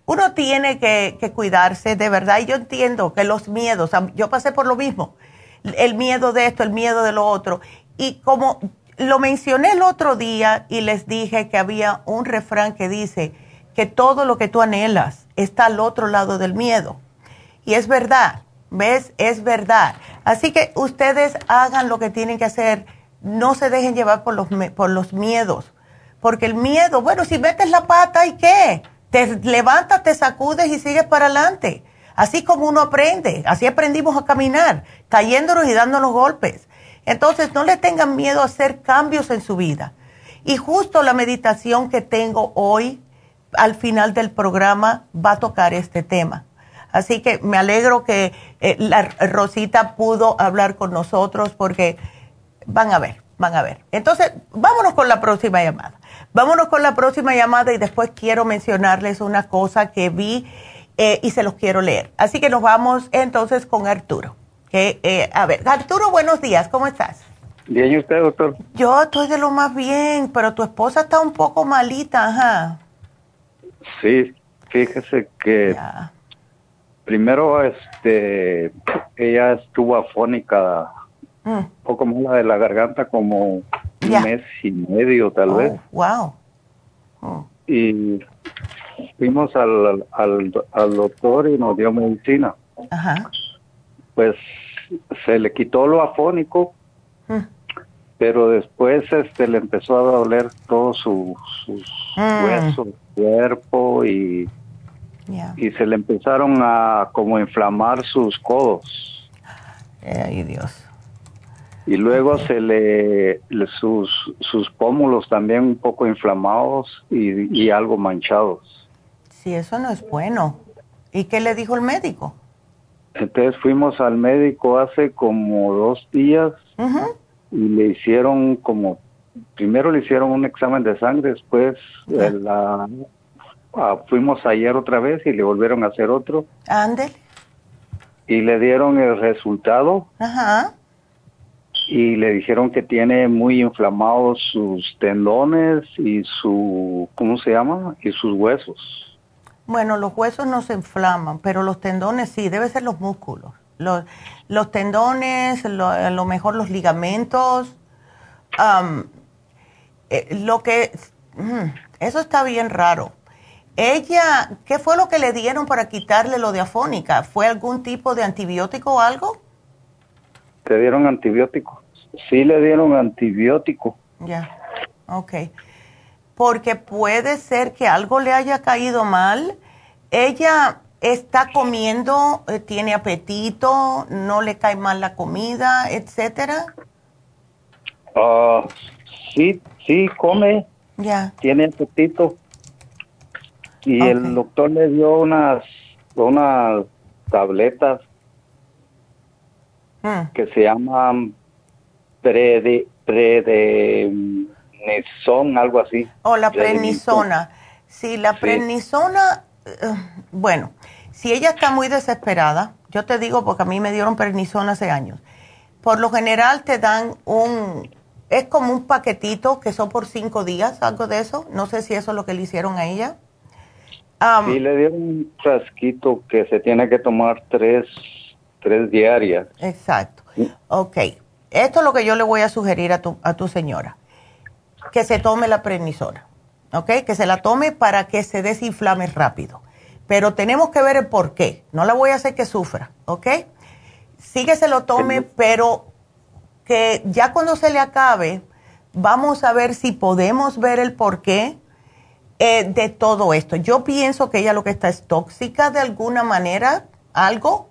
uno tiene que, que cuidarse de verdad. Y yo entiendo que los miedos, yo pasé por lo mismo. El miedo de esto, el miedo de lo otro. Y como lo mencioné el otro día y les dije que había un refrán que dice que todo lo que tú anhelas está al otro lado del miedo. Y es verdad, ¿ves? Es verdad. Así que ustedes hagan lo que tienen que hacer, no se dejen llevar por los, por los miedos, porque el miedo, bueno, si metes la pata y qué, te levantas, te sacudes y sigues para adelante. Así como uno aprende, así aprendimos a caminar, cayéndonos y dándonos golpes. Entonces, no le tengan miedo a hacer cambios en su vida. Y justo la meditación que tengo hoy, al final del programa, va a tocar este tema. Así que me alegro que eh, la Rosita pudo hablar con nosotros porque van a ver, van a ver. Entonces, vámonos con la próxima llamada. Vámonos con la próxima llamada y después quiero mencionarles una cosa que vi eh, y se los quiero leer. Así que nos vamos entonces con Arturo. Eh, a ver, Arturo, buenos días, ¿cómo estás? Bien, ¿y usted, doctor? Yo estoy de lo más bien, pero tu esposa está un poco malita, ajá. Sí, fíjese que primero, este, ella estuvo afónica, mm. un poco mala de la garganta, como un mes y medio, tal vez. Wow. Oh. Y fuimos al, al, al doctor y nos dio medicina. Ajá pues se le quitó lo afónico, mm. pero después este le empezó a doler todo su, sus mm. huesos, cuerpo y, y se le empezaron a como inflamar sus codos. Ay, Dios. Y luego se le, sus, sus pómulos también un poco inflamados y, y algo manchados. Sí, eso no es bueno. ¿Y qué le dijo el médico? Entonces fuimos al médico hace como dos días y le hicieron como, primero le hicieron un examen de sangre, después la, ah, fuimos ayer otra vez y le volvieron a hacer otro. Ándale. Y le dieron el resultado. Ajá. Y le dijeron que tiene muy inflamados sus tendones y su, ¿cómo se llama? Y sus huesos. Bueno, los huesos no se inflaman, pero los tendones sí, debe ser los músculos. Los, los tendones, lo, a lo mejor los ligamentos. Eh, lo que. Mm, eso está bien raro. Ella, ¿qué fue lo que le dieron para quitarle lo de afónica? ¿Fue algún tipo de antibiótico o algo? ¿Te dieron antibiótico? Sí, le dieron antibiótico. Ya, ok. Porque puede ser que algo le haya caído mal. Ella está comiendo, eh, tiene apetito, no le cae mal la comida, etcétera. Ah, sí, sí, come. Ya. Tiene apetito. Y el doctor le dio unas, unas tabletas Hmm. que se llaman prede, algo así. O la prednisona. Si la prednisona, eh, bueno, si ella está muy desesperada, yo te digo porque a mí me dieron prednisona hace años. Por lo general te dan un, es como un paquetito que son por cinco días, algo de eso. No sé si eso es lo que le hicieron a ella. Am, sí, le dieron un frasquito que se tiene que tomar tres, tres diarias. Exacto. Ok. Esto es lo que yo le voy a sugerir a tu, a tu señora. Que se tome la prednisona. ¿Ok? Que se la tome para que se desinflame rápido. Pero tenemos que ver el por qué. No la voy a hacer que sufra. ¿Ok? Sí que se lo tome, pero que ya cuando se le acabe, vamos a ver si podemos ver el por qué eh, de todo esto. Yo pienso que ella lo que está es tóxica de alguna manera, algo.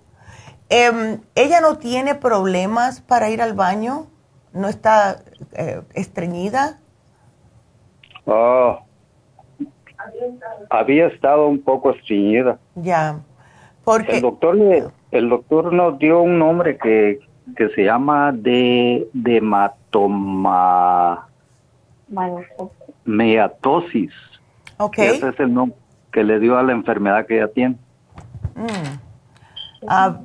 Em, ella no tiene problemas para ir al baño, no está eh, estreñida. Ah, había estado un poco estreñida. Ya, porque El doctor, le- el doctor nos dio un nombre que, que se llama de dermatoma meatosis. Ok. Ese es el nombre que le dio a la enfermedad que ella tiene. Mm. Ah,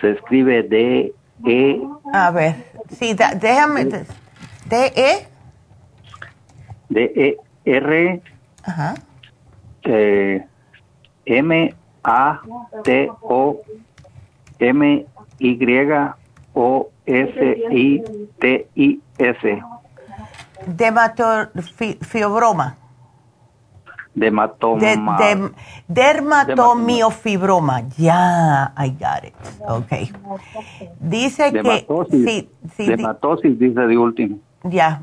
Se escribe D E a ver, sí, da- déjame. de- ¿De E? D E R Ajá. Eh, M A T O M Y O S I T I S. Dermatofibroma. Dermatoma. De, de, dermatomiofibroma. Ya, yeah, I got it. Ok. Dice dematosis, que. Sí, sí, dematosis, dice de último. Ya,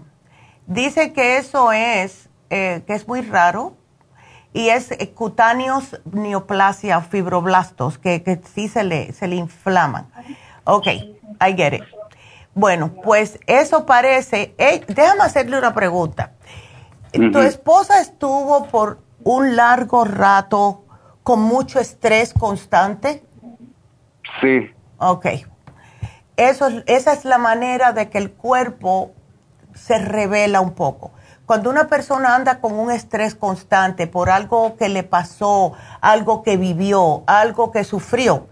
Dice que eso es, eh, que es muy raro. Y es eh, cutáneos neoplasia fibroblastos, que, que sí se le, se le inflaman. Ok, I get it. Bueno, pues eso parece. déjame hacerle una pregunta. ¿Tu esposa estuvo por un largo rato con mucho estrés constante? Sí, Ok. Eso es, esa es la manera de que el cuerpo se revela un poco. Cuando una persona anda con un estrés constante por algo que le pasó, algo que vivió, algo que sufrió,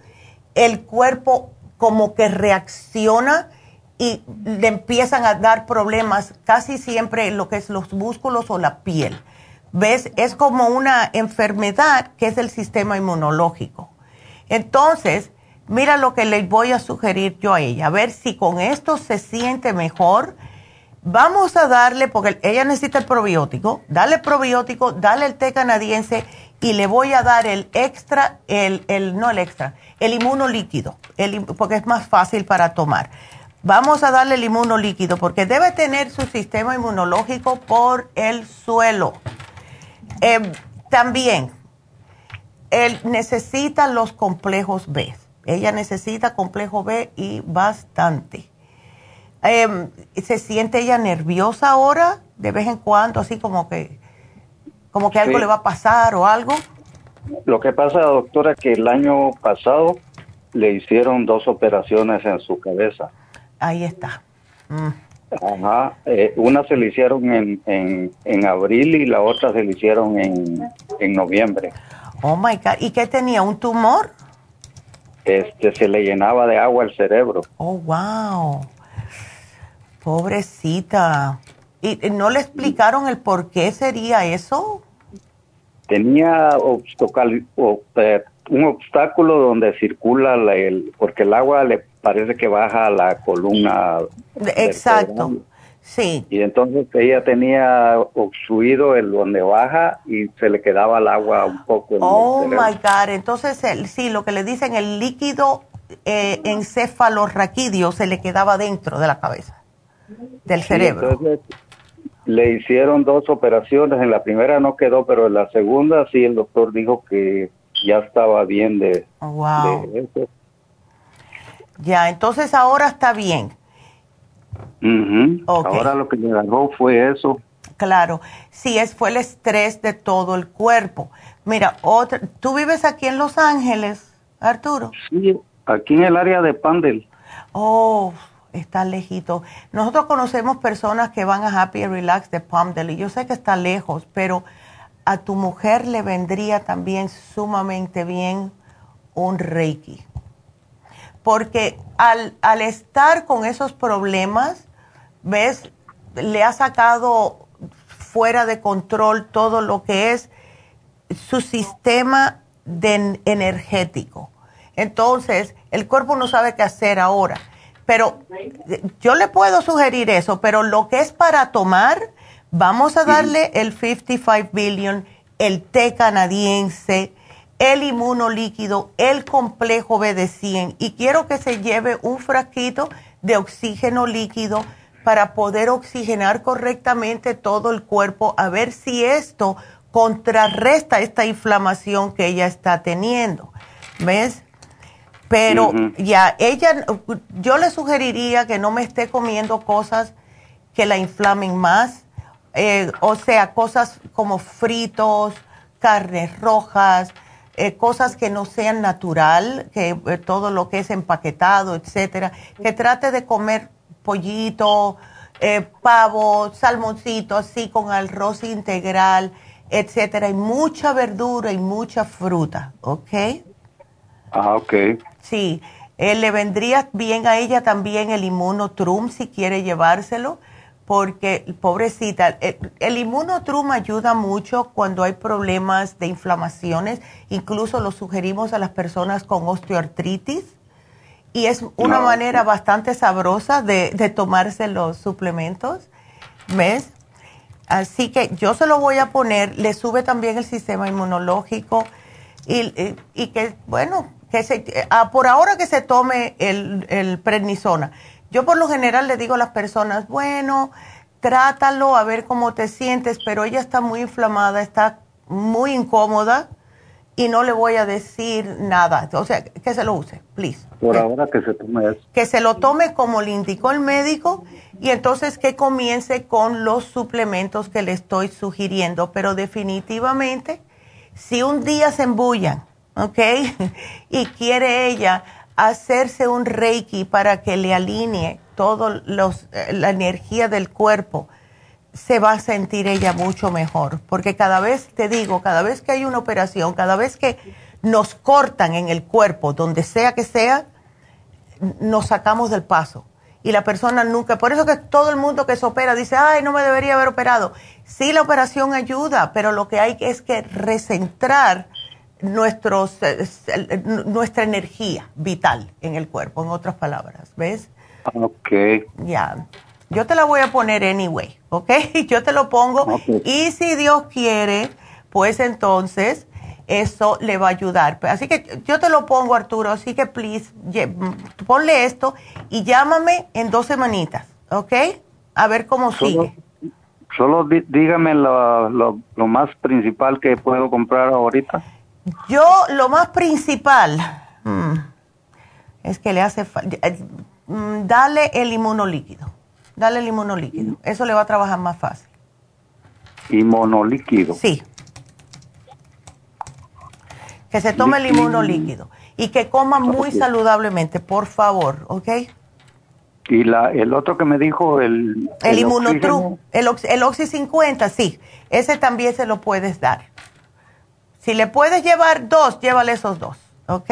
el cuerpo como que reacciona y le empiezan a dar problemas casi siempre en lo que es los músculos o la piel. ¿Ves? Es como una enfermedad que es el sistema inmunológico. Entonces, mira lo que le voy a sugerir yo a ella, a ver si con esto se siente mejor. Vamos a darle, porque ella necesita el probiótico, dale el probiótico, dale el té canadiense y le voy a dar el extra, el, el no el extra, el inmuno líquido, el im- porque es más fácil para tomar. Vamos a darle el inmuno líquido porque debe tener su sistema inmunológico por el suelo. Eh, también, él necesita los complejos B. Ella necesita complejo B y bastante. Em, ¿Se siente ella nerviosa ahora? De vez en cuando, así como que, como que algo Sí. le va a pasar o algo. lo que pasa, doctora, que el año pasado le hicieron dos operaciones en su cabeza. Ahí está. Mm. Ajá, eh, una se le hicieron en, en, en abril y la otra se le hicieron en, en noviembre. Oh my God. ¿Y qué tenía? ¿Un tumor? Este, se le llenaba de agua el cerebro. Oh, wow. Pobrecita. ¿Y no le explicaron el por qué sería eso? Tenía eh, un obstáculo donde circula la- el, porque el agua le parece que baja a la columna. Exacto. vertebral. Sí. Y entonces ella tenía obstruido el donde baja y se le quedaba el agua un poco en Oh el my God. Entonces, el- sí, lo que le dicen, el líquido eh, encefalorraquídeo se le quedaba dentro de la cabeza, del cerebro. entonces, le hicieron dos operaciones. En la primera no quedó, pero en la segunda sí el doctor dijo que ya estaba bien de, wow. Ya, entonces ahora está bien. Ahora lo que le agarró fue eso. Claro, sí, es, fue el estrés de todo el cuerpo. Mira, otra, ¿tú vives aquí en Los Ángeles, Arturo? Sí, aquí en el área de Pandel. Oh, está lejito. Nosotros conocemos personas que van a Happy Relax de Palmdale yo sé que está lejos, pero a tu mujer le vendría también sumamente bien un Reiki. Porque al, al estar con esos problemas, ves, le ha sacado fuera de control todo lo que es su sistema energético. Entonces, el cuerpo no sabe qué hacer ahora. Pero yo le puedo sugerir eso, pero lo que es para tomar, vamos a darle el 55 billion, el té canadiense, el inmunolíquido, el complejo BD100 y quiero que se lleve un frasquito de oxígeno líquido para poder oxigenar correctamente todo el cuerpo, a ver si esto contrarresta esta inflamación que ella está teniendo. ¿Ves? Pero ya, ella, yo le sugeriría que no me esté comiendo cosas que la inflamen más, eh, o sea, cosas como fritos, carnes rojas, eh, cosas que no sean natural, que eh, todo lo que es empaquetado, etcétera, que trate de comer pollito, pavo, salmoncito, así con arroz integral, etcétera, y mucha verdura y mucha fruta, ¿ok? Ah, ok. Sí, eh, le vendría bien a ella también el inmunotrum si quiere llevárselo, porque pobrecita, el, el inmunotrum ayuda mucho cuando hay problemas de inflamaciones, incluso lo sugerimos a las personas con osteoartritis y es una manera bastante sabrosa de, de tomarse los suplementos, ¿ves? Así que yo se lo voy a poner, le sube también el sistema inmunológico y, y, que, bueno, que se, ah, por ahora que se tome el, el prednisona. Yo por lo general le digo a las personas, bueno, trátalo a ver cómo te sientes, pero ella está muy inflamada, está muy incómoda y no le voy a decir nada. O sea, que se lo use, please. Por ahora que se tome eso. Que se lo tome como le indicó el médico y entonces que comience con los suplementos que le estoy sugiriendo. Pero definitivamente, si un día se embullan, ¿ok? y quiere ella hacerse un reiki para que le alinee toda eh, la energía del cuerpo, se va a sentir ella mucho mejor. Porque cada vez, te digo, cada vez que hay una operación, cada vez que nos cortan en el cuerpo, donde sea que sea, nos sacamos del paso. Y la persona nunca, por eso que todo el mundo que se opera dice, ay, no me debería haber operado. Sí, la operación ayuda, pero lo que hay es que recentrar nuestros, nuestra energía vital en el cuerpo, en otras palabras, ¿ves? Ok. Ya. Yo te la voy a poner anyway, ¿ok? Yo te lo pongo. Y si Dios quiere, pues entonces eso le va a ayudar. Así que yo te lo pongo, Arturo. Así que, please, ponle esto y llámame en dos semanitas, ¿ok? A ver cómo sigue. Solo dígame lo, lo, más principal que puedo comprar ahorita. Yo, lo más principal, mm, es que le hace falta, eh, mm, dale el inmunolíquido. Dale el inmunolíquido. Eso le va a trabajar más fácil. ¿Inmunolíquido? Sí. Que se tome el inmunolíquido y que coma muy saludablemente, por favor, ¿ok? Y la, el otro que me dijo, el... El, el Inmunotru, el, el Oxy 50, sí. Ese también se lo puedes dar. Si le puedes llevar dos, llévale esos dos, ¿ok?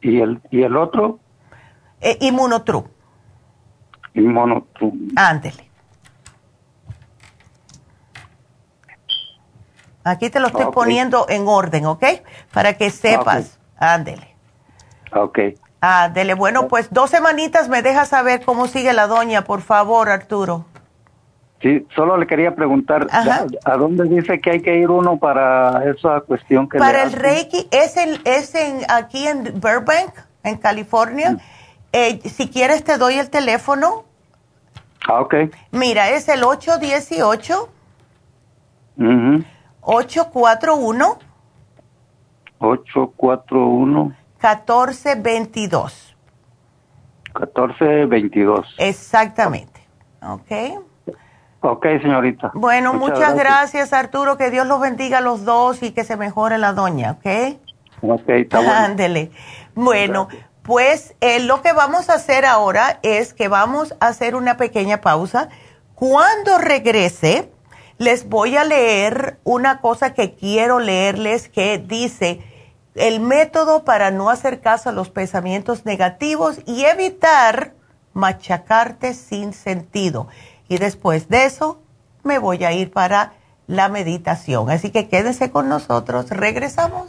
¿Y el, y el otro? Eh, Inmunotru. Inmunotru. Ándele. Aquí te lo estoy poniendo en orden, ¿ok? Para que sepas. Ándele. Ok. Ándele. Bueno, pues dos semanitas me dejas saber cómo sigue la doña, por favor, Arturo. Sí, solo le quería preguntar, ¿a dónde dice que hay que ir uno para esa cuestión que Para el Reiki, es, en, es en, aquí en Burbank, en California. Mm. Eh, si quieres te doy el teléfono. Ah, ok. Mira, es el 818 841 841 1422. 1422. Exactamente. Ok. Ok, señorita. Bueno, muchas, gracias. Arturo. Que Dios los bendiga a los dos y que se mejore la doña, ¿ok? Ok, está bueno. Ándele. Bueno, pues eh, lo que vamos a hacer ahora es que vamos a hacer una pequeña pausa. Cuando regrese, les voy a leer una cosa que quiero leerles que dice el método para no hacer caso a los pensamientos negativos y evitar machacarte sin sentido. Y después de eso me voy a ir para la meditación. Así que quédense con nosotros. Regresamos.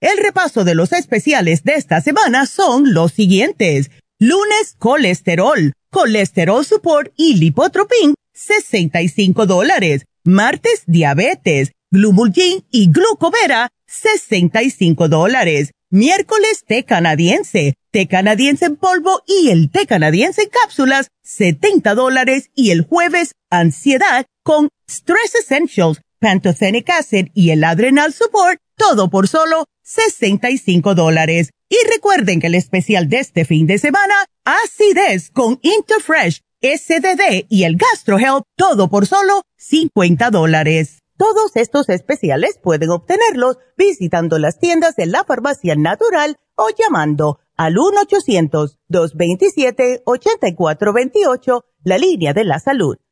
El repaso de los especiales de esta semana son los siguientes. Lunes, colesterol, colesterol support y lipotropin, 65 dólares. Martes, diabetes, glumulgin y glucovera, 65 dólares. Miércoles, té canadiense, té canadiense en polvo y el té canadiense en cápsulas, 70 dólares. Y el jueves, ansiedad con Stress Essentials, Pantothenic Acid y el Adrenal Support, todo por solo 65 dólares. Y recuerden que el especial de este fin de semana, acidez con Interfresh, SDD y el GastroHelp, todo por solo 50 dólares. Todos estos especiales pueden obtenerlos visitando las tiendas de la farmacia natural o llamando al 1-800-227-8428, la línea de la salud.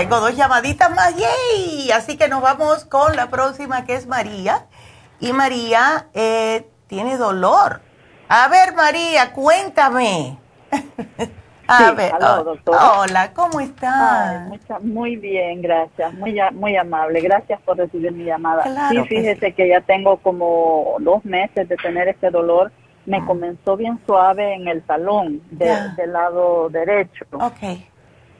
Tengo dos llamaditas más, ¡yay! Así que nos vamos con la próxima que es María. Y María eh, tiene dolor. A ver, María, cuéntame. A ver, oh, hola, ¿cómo estás? muy bien, gracias, muy, muy amable, gracias por recibir mi llamada. sí, fíjese que ya tengo como dos meses de tener este dolor, me ah. comenzó bien suave en el talón del lado derecho. Okay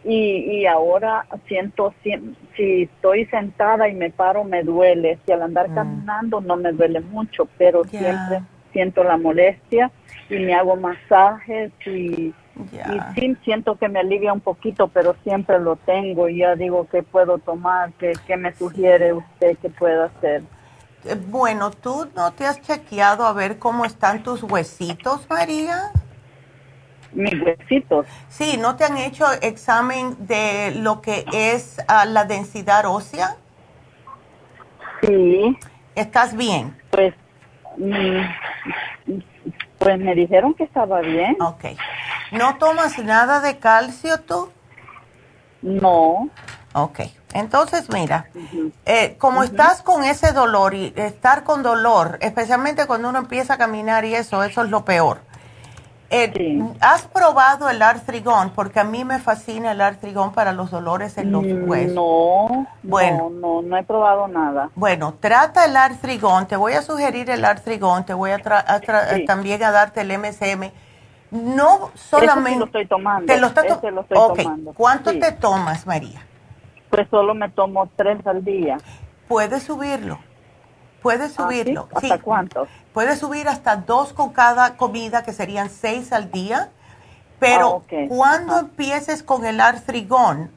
y, y ahora siento, si, si, estoy sentada y me paro me duele, si al andar mm. caminando no me duele mucho, pero siempre siento la molestia y me hago masajes y, sí siento que me alivia un poquito, pero siempre lo tengo y ya digo qué puedo tomar, qué, qué me sugiere usted que puedo hacer. Eh, bueno, ¿tú no te has chequeado a ver cómo están tus huesitos, María? Mis huesitos. Sí, ¿no te han hecho examen de lo que es ah, la densidad ósea? Sí. ¿Estás bien? Pues, mm, pues me dijeron que estaba bien. Ok. ¿No tomas nada de calcio tú? No. Ok. Entonces, mira, eh, como estás con ese dolor y estar con dolor, especialmente cuando uno empieza a caminar y eso, eso es lo peor. Eh, ¿Has probado el artrigón? Porque a mí me fascina el artrigón para los dolores en los Mm, huesos. No, Bueno. no, no, no he probado nada. Bueno, trata el artrigón. Te voy a sugerir el artrigón. Te voy a, tra- a tra- Sí. también a darte el MSM. No solamente. Sí lo estoy tomando. Te lo to- estoy tomando. ¿Cuánto te tomas, María? Pues solo me tomo tres al día. Puedes subirlo. Puedes Ah, ¿sí? subirlo. ¿Hasta Sí. cuántos? Puedes subir hasta dos con cada comida, que serían seis al día. Pero Ah, cuando empieces con el artrigón,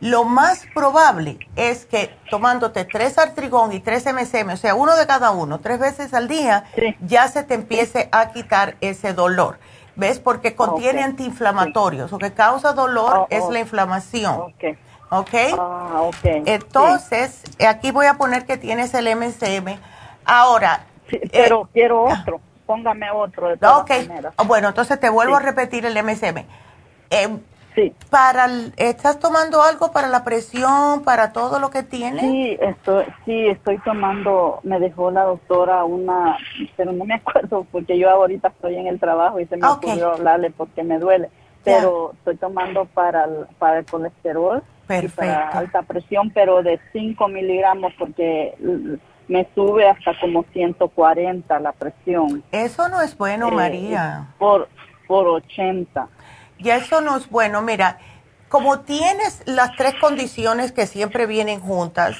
lo más probable es que tomándote tres artrigón y tres MSM, o sea, uno de cada uno, tres veces al día, ya se te empiece a quitar ese dolor. ¿Ves? Porque contiene antiinflamatorios. Lo que causa dolor Oh, es oh. la inflamación. ¿Ok? Ah, ok. Entonces, aquí voy a poner que tienes el MSM. Ahora. eh, Pero quiero otro. Póngame otro de todas ok. maneras. Ah, Bueno, entonces te vuelvo Sí. a repetir el MSM. Eh, sí. Para el- ¿Estás tomando algo para la presión, para todo lo que tienes? Sí, estoy, sí, estoy tomando, me dejó la doctora una, pero no me acuerdo porque yo ahorita estoy en el trabajo y se me Ok. ocurrió hablarle porque me duele, pero estoy tomando para el, para el colesterol y para Perfecto. alta presión, pero de 5 miligramos porque me sube hasta como 140 la presión. Eso no es bueno, Eh, María. Por, por 80. Ya eso no es bueno. Mira, como tienes las tres condiciones que siempre vienen juntas,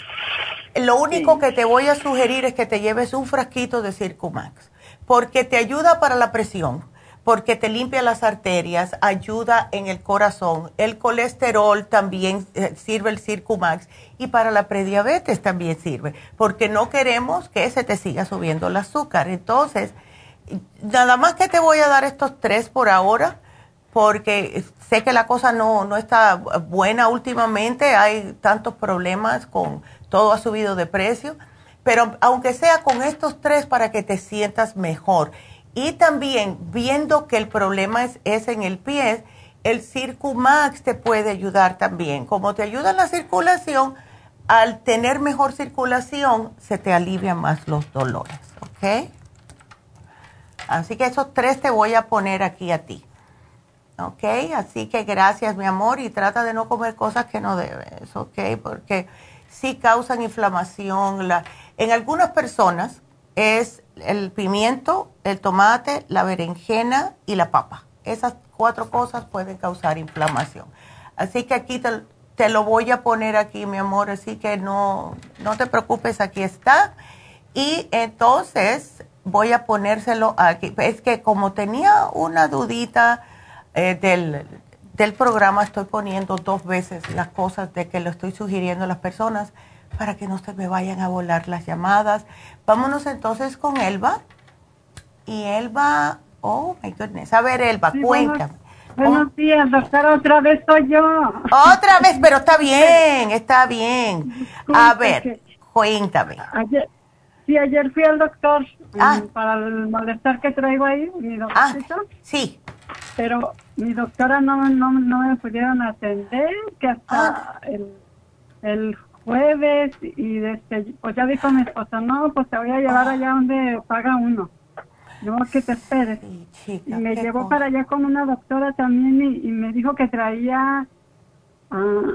lo único que te voy a sugerir es que te lleves un frasquito de Circumax, porque te ayuda para la presión, porque te limpia las arterias, ayuda en el corazón, el colesterol también eh, sirve el Circumax y para la prediabetes también sirve, porque no queremos que se te siga subiendo el azúcar. Entonces, nada más que te voy a dar estos tres por ahora porque sé que la cosa no, no está buena últimamente, hay tantos problemas con todo ha subido de precio, pero aunque sea con estos tres para que te sientas mejor. Y también viendo que el problema es, es en el pie, el Circumax te puede ayudar también. Como te ayuda la circulación, al tener mejor circulación se te alivian más los dolores, ¿ok? Así que esos tres te voy a poner aquí a ti. ¿ok? Así que gracias, mi amor, y trata de no comer cosas que no debes, ¿ok? Porque sí causan inflamación. La, en algunas personas es el pimiento, el tomate, la berenjena y la papa. Esas cuatro cosas pueden causar inflamación. Así que aquí te, lo voy a poner aquí, mi amor, así que no, no te preocupes, aquí está. Y entonces voy a ponérselo aquí. Es que como tenía una dudita eh, del, del programa, estoy poniendo dos veces las cosas de que lo estoy sugiriendo a las personas para que no se me vayan a volar las llamadas. Vámonos entonces con Elba. Y Elba, oh my goodness. A ver, Elba, Sí, cuéntame. Buenos días, doctora, otra vez soy yo. Otra vez, pero está bien, está bien. A ver, cuéntame. Ayer, sí, ayer fui al doctor Ah. mm, para el malestar que traigo ahí, mi doctorcita. sí. Pero mi doctora no, no, no me pudieron atender, que hasta el, el jueves y desde, pues ya dijo mi esposa, no, pues te voy a llevar allá donde paga uno. Yo que te esperes. y me llevó cosa. para allá con una doctora también y, y me dijo que traía ah,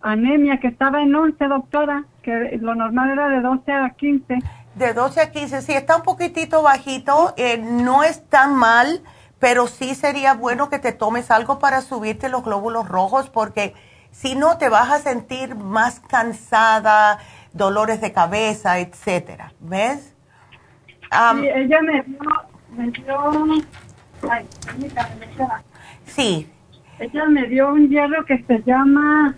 anemia, que estaba en 11, doctora, que lo normal era de 12 a 15. De 12 a 15, sí, está un poquitito bajito, eh, no es tan mal, pero sí sería bueno que te tomes algo para subirte los glóbulos rojos, porque si no te vas a sentir más cansada, dolores de cabeza, etcétera, ¿ves? Sí, ella me dio, me dio, ay, sí, ella me dio un hierro que se llama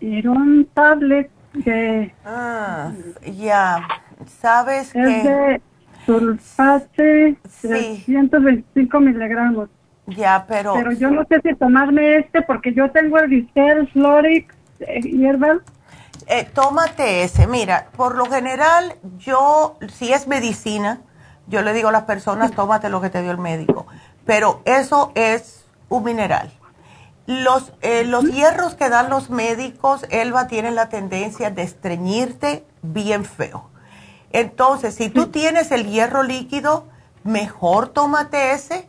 Irón Tablet, que Ah, ya, sabes es que... de sulfate 325 miligramos. Ya, pero... Pero yo no sé si tomarme este porque yo tengo el Distel Florix hierbal. Eh, eh, tómate ese. Mira, por lo general, yo, si es medicina, yo le digo a las personas, tómate lo que te dio el médico. Pero eso es un mineral. Los, eh, los hierros que dan los médicos, Elba, tienen la tendencia de estreñirte bien feo. Entonces, si tú tienes el hierro líquido, mejor tómate ese.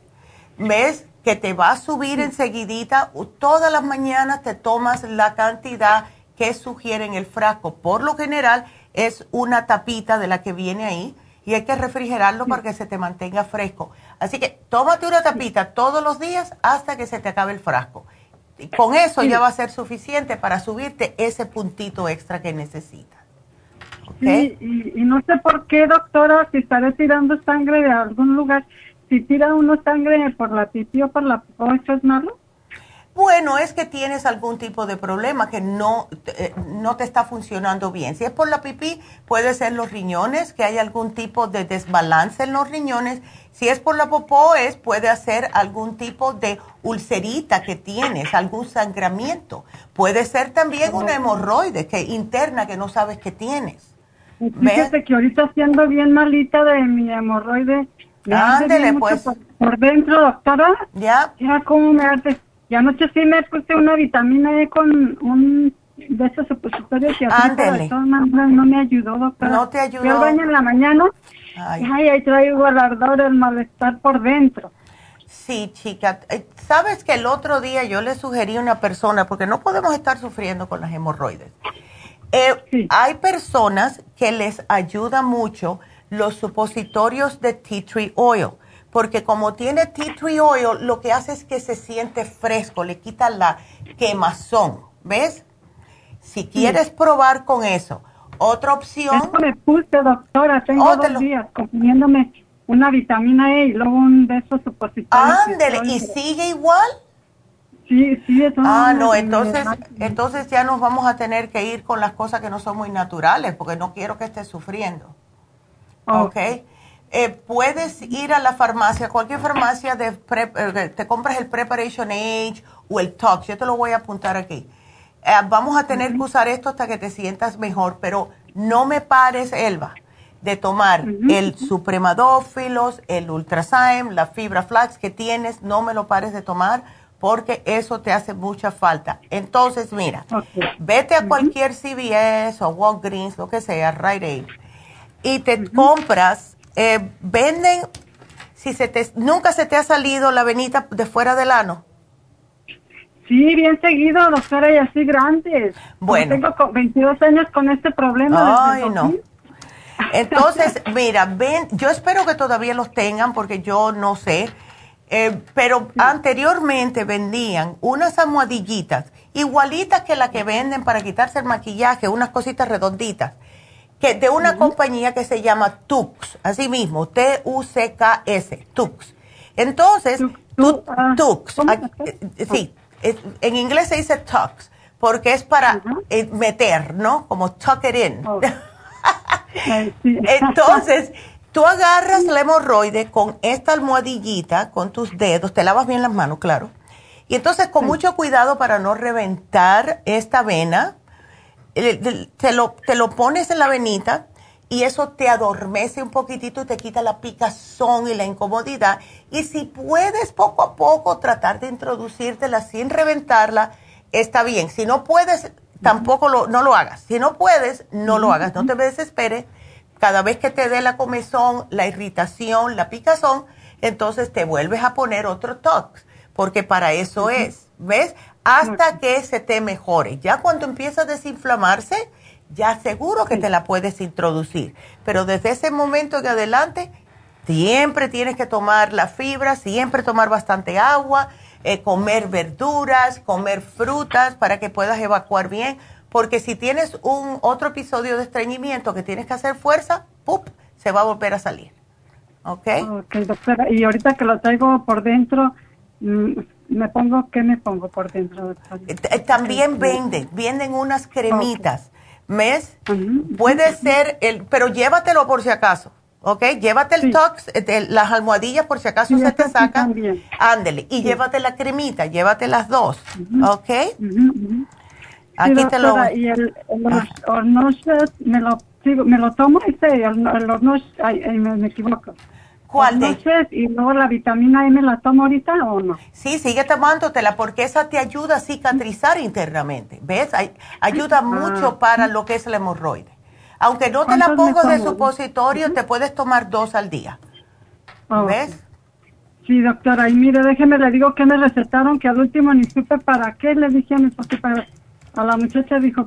¿Ves? Que te va a subir enseguidita. Todas las mañanas te tomas la cantidad que sugiere en el frasco. Por lo general, es una tapita de la que viene ahí y hay que refrigerarlo para que se te mantenga fresco. Así que tómate una tapita todos los días hasta que se te acabe el frasco. Y con eso ya va a ser suficiente para subirte ese puntito extra que necesitas. Sí, y, no sé por qué, doctora, si está tirando sangre de algún lugar, si tira uno sangre por la pipí o por la popó, ¿eso es malo? Bueno, es que tienes algún tipo de problema que no, eh, no te está funcionando bien. Si es por la pipí, puede ser los riñones, que hay algún tipo de desbalance en los riñones. Si es por la popó, es, puede ser algún tipo de ulcerita que tienes, algún sangramiento. Puede ser también una hemorroide que, interna que no sabes que tienes. Fíjate que ahorita siendo bien malita de mi hemorroide. Ándele, pues. Por, dentro, doctora. Ya. Ya como me hace. Y anoche sí me puse una vitamina E con un de esos supositorios Ándele. no me ayudó, doctora. No te ayudó. Yo baño en la mañana. Ay. ay, ahí traigo el ardor, el malestar por dentro. Sí, chica. Eh, Sabes que el otro día yo le sugerí a una persona, porque no podemos estar sufriendo con las hemorroides. Eh, hay personas que les ayuda mucho los supositorios de tea tree oil, porque como tiene tea tree oil, lo que hace es que se siente fresco, le quita la quemazón, ¿ves? Si quieres probar con eso. Otra opción. Eso me puse, doctora, tengo oh, dos días comiéndome una vitamina E y luego un de esos supositorios. Ándele, ¿y sigue igual? Sí, sí, eso Ah, no, entonces, entonces ya nos vamos a tener que ir con las cosas que no son muy naturales, porque no quiero que estés sufriendo. ¿Ok? Eh, puedes ir a la farmacia, cualquier farmacia, de eh, te compras el Preparation Age o el Tox, yo te lo voy a apuntar aquí. Eh, vamos a tener que usar esto hasta que te sientas mejor, pero no me pares, Elba, de tomar el Supremadófilos, el Ultrazyme, la fibra flax que tienes, no me lo pares de tomar porque eso te hace mucha falta. Entonces, mira, vete a cualquier CVS o Walgreens, lo que sea, Rite Aid, y te compras, eh, venden, si se te, nunca se te ha salido la venita de fuera del ano. Sí, bien seguido, doctora, y así grandes. Bueno. tengo 22 años con este problema. Ay, no. Entonces, mira, ven, yo espero que todavía los tengan porque yo no sé eh, pero anteriormente vendían unas almohadillitas igualitas que la que venden para quitarse el maquillaje, unas cositas redonditas, que de una compañía que se llama Tux, así mismo, T-U-C-K-S, Tux. Entonces, Tux, eh, sí, en inglés se dice Tux, porque es para eh, meter, ¿no? Como tuck it in. Oh. Entonces, Tú agarras la hemorroide con esta almohadillita, con tus dedos, te lavas bien las manos, claro. Y entonces con mucho cuidado para no reventar esta vena, te lo, te lo pones en la venita y eso te adormece un poquitito y te quita la picazón y la incomodidad. Y si puedes poco a poco tratar de introducírtela sin reventarla, está bien. Si no puedes, tampoco lo, no lo hagas. Si no puedes, no lo hagas. No te desesperes cada vez que te dé la comezón, la irritación, la picazón, entonces te vuelves a poner otro tox, porque para eso es, ¿ves? Hasta que se te mejore. Ya cuando empieza a desinflamarse, ya seguro que te la puedes introducir. Pero desde ese momento en adelante, siempre tienes que tomar la fibra, siempre tomar bastante agua, eh, comer verduras, comer frutas para que puedas evacuar bien porque si tienes un otro episodio de estreñimiento que tienes que hacer fuerza, ¡pup! se va a volver a salir. ¿Ok? Ok, doctora. Y ahorita que lo traigo por dentro, mm, ¿me pongo qué me pongo por dentro? Eh, eh, también venden, venden unas cremitas. ¿Ves? Puede ser, el, pero llévatelo por si acaso. ¿ok? Llévate el tox, eh, las almohadillas por si acaso se te sacan. Ándele. Y llévate la cremita, llévate las dos, ¿ok? Aquí te lo Y el, los ah. me lo, me lo tomo este, el, el me, me equivoco. ¿Cuál de? Y luego la vitamina M la tomo ahorita o no? Sí, sigue tomándotela porque esa te ayuda a cicatrizar internamente. ¿Ves? ayuda ah. mucho para lo que es el hemorroide. Aunque no te la pongo de supositorio, te puedes tomar dos al día. Oh, ¿Ves? Sí, doctora. Y mire, déjeme, le digo que me recetaron, que al último ni supe para qué. Le dije a mi para, a la muchacha, dijo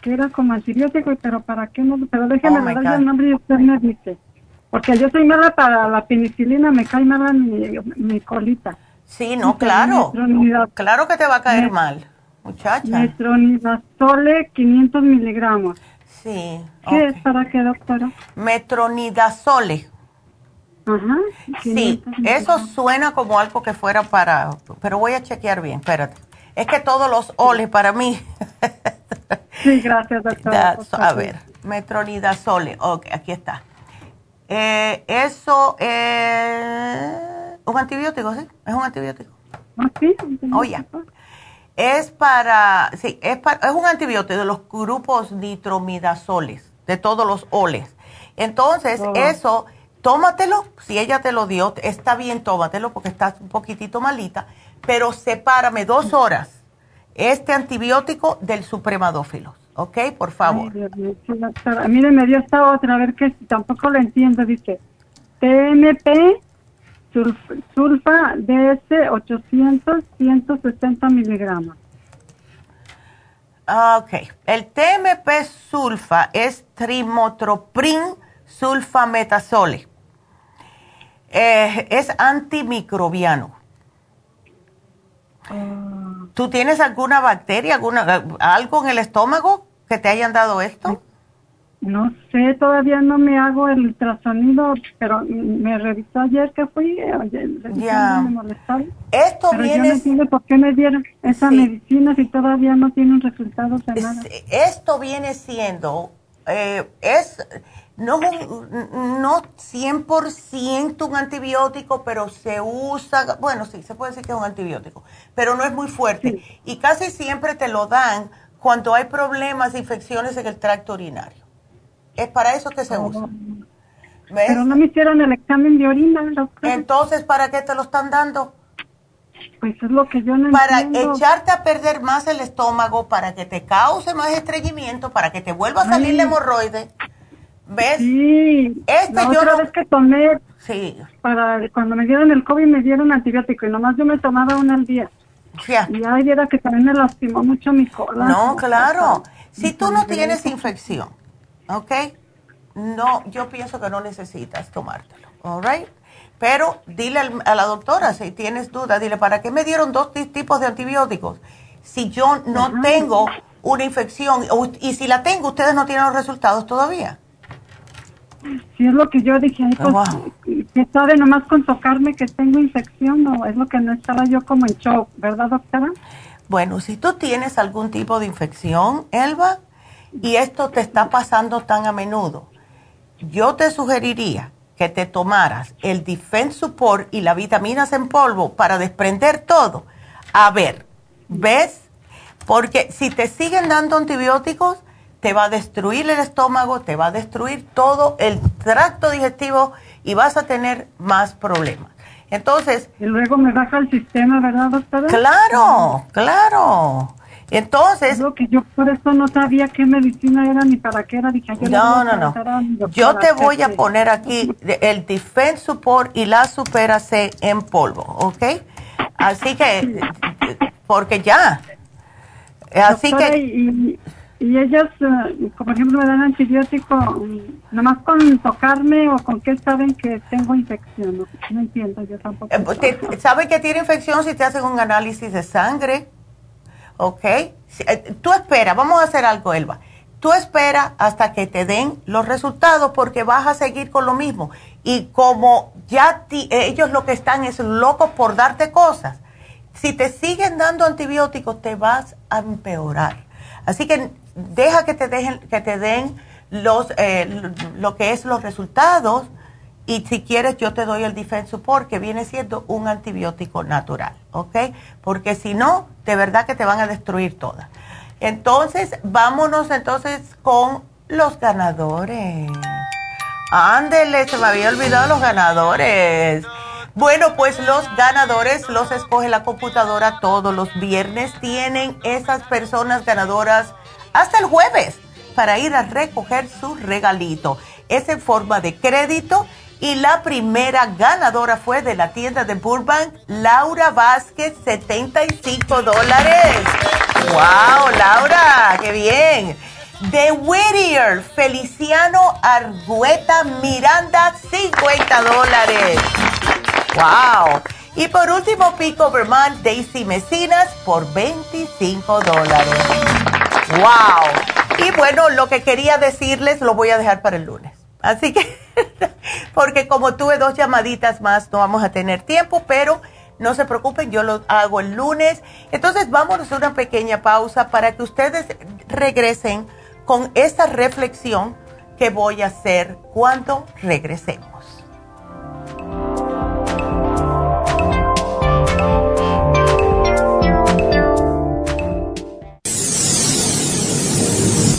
que era como antibiótico, pero para qué no. Pero déjeme oh, darle el nombre y usted me dice. Porque yo soy mala para la penicilina, me cae mala mi, mi colita. Sí, no, claro. Claro que te va a caer mal, muchacha. Metronidazole 500 miligramos. Sí. ¿Qué es para qué, doctora? Metronidazole. Ajá. Sí, eso suena como algo que fuera para, pero voy a chequear bien, espérate. Es que todos los oles para mí. sí, gracias, doctora. a ver, metronidazole, ok, aquí está. Eh, eso es un antibiótico, ¿sí? Es un antibiótico. ¿Ah, sí? Oye. Oh, es para, sí, es, para, es un antibiótico de los grupos nitromidazoles, de todos los oles. Entonces, oh. eso, tómatelo, si ella te lo dio, está bien, tómatelo porque estás un poquitito malita, pero sepárame dos horas este antibiótico del supremadófilo. ¿Ok? Por favor. Mire, me dio esta otra, a ver que tampoco lo entiendo, dice TMP sulfa DS 800 160 miligramos. Ah, ok, el TMP sulfa es trimotroprin sulfametasole. Eh, es antimicrobiano. Ah. ¿Tú tienes alguna bacteria, alguna, algo en el estómago que te hayan dado esto? No sé, todavía no me hago el ultrasonido, pero me revisó ayer que fui, ya. me Esto viene... no entiendo por qué me dieron esa medicina si todavía no tienen resultados de nada. Esto viene siendo, eh, es no, no 100% un antibiótico, pero se usa, bueno, sí, se puede decir que es un antibiótico, pero no es muy fuerte. Y casi siempre te lo dan cuando hay problemas, infecciones en el tracto urinario. Es para eso que se usa. Oh. Pero no me hicieron el examen de orina, doctor. Entonces, ¿para qué te lo están dando? Pues es lo que yo no Para echarte a perder más el estómago, para que te cause más estreñimiento, para que te vuelva a salir la hemorroide. ¿Ves? Sí. Esta la otra vez que tomé, sí. para cuando me dieron el COVID me dieron antibiótico y nomás yo me tomaba uno al día. Ya. Y ahí era que también me lastimó mucho mi cola. No, claro. Si tú no tienes infección, ¿ok? No, yo pienso que no necesitas tomártelo, ¿all right? Pero dile a la doctora, si tienes duda, dile, ¿para qué me dieron dos tipos de antibióticos? Si yo no tengo una infección, y si la tengo, ustedes no tienen los resultados todavía. Sí, es lo que yo dije, pues, que sabe nomás con tocarme que tengo infección, o es lo que no estaba yo como en shock, ¿verdad, doctora? Bueno, si tú tienes algún tipo de infección, Elba, y esto te está pasando tan a menudo, yo te sugeriría que te tomaras el Defense Support y las vitaminas en polvo para desprender todo. A ver, ¿ves? Porque si te siguen dando antibióticos, te va a destruir el estómago, te va a destruir todo el tracto digestivo y vas a tener más problemas. Entonces... Y luego me baja el sistema, ¿verdad, doctora? Claro, claro. Entonces... Lo que yo por eso no sabía qué medicina era ni para qué era. Dije, no, no, no. Yo te voy a poner aquí el Defense Support y la Supera C en polvo, ¿ok? Así que, porque ya. Así que... Y ellas, eh, por ejemplo, me dan antibiótico, mm, nomás con tocarme o con qué saben que tengo infección. No, entiendo, yo tampoco. Eh, ¿Saben que tiene infección si te hacen un análisis de sangre? ¿Ok? Eh, tú espera, vamos a hacer algo, Elba. Tú espera hasta que te den los resultados porque vas a seguir con lo mismo. Y como ya ellos lo que están es locos por darte cosas, si te siguen dando antibióticos te vas a empeorar. Así que deja que te, dejen, que te den los, eh, lo que es los resultados y si quieres yo te doy el Defense Support que viene siendo un antibiótico natural, ¿ok? Porque si no, de verdad que te van a destruir todas. Entonces, vámonos entonces con los ganadores. Ándele, se me había olvidado los ganadores. Bueno, pues los ganadores los escoge la computadora todos los viernes. Tienen esas personas ganadoras hasta el jueves para ir a recoger su regalito. Es en forma de crédito y la primera ganadora fue de la tienda de Burbank, Laura Vázquez, 75 dólares. ¡Wow, Laura! ¡Qué bien! De Whittier, Feliciano Argueta Miranda, 50 dólares. ¡Wow! Y por último, Pico Vermont, Daisy Mesinas por 25 dólares. ¡Wow! Y bueno, lo que quería decirles lo voy a dejar para el lunes. Así que, porque como tuve dos llamaditas más, no vamos a tener tiempo, pero no se preocupen, yo lo hago el lunes. Entonces, vámonos a una pequeña pausa para que ustedes regresen con esta reflexión que voy a hacer cuando regresemos.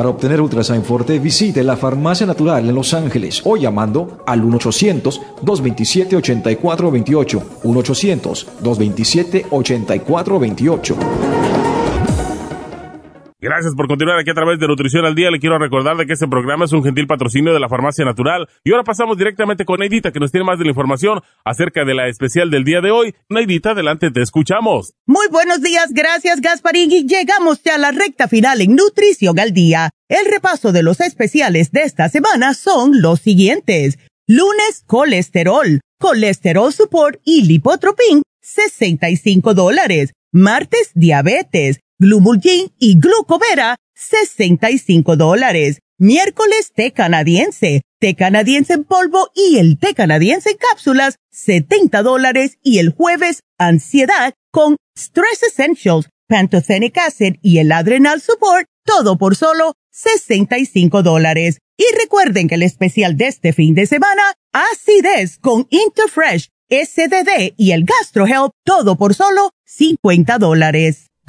Para obtener Ultrasign Forte, visite la Farmacia Natural en Los Ángeles o llamando al 1-800-227-8428. 1-800-227-8428. Gracias por continuar aquí a través de Nutrición al Día. Le quiero recordar de que este programa es un gentil patrocinio de la Farmacia Natural. Y ahora pasamos directamente con Neidita, que nos tiene más de la información acerca de la especial del día de hoy. Neidita, adelante, te escuchamos. Muy buenos días, gracias Gasparín. Y llegamos ya a la recta final en Nutrición al Día. El repaso de los especiales de esta semana son los siguientes. Lunes, colesterol, colesterol support y lipotropin, 65 dólares. Martes, diabetes Glumulgin y Glucovera, 65 dólares. Miércoles, té canadiense, té canadiense en polvo y el té canadiense en cápsulas, 70 dólares. Y el jueves, ansiedad con Stress Essentials, Pantothenic Acid y el Adrenal Support, todo por solo 65 dólares. Y recuerden que el especial de este fin de semana, acidez con Interfresh, SDD y el Gastro Help, todo por solo 50 dólares.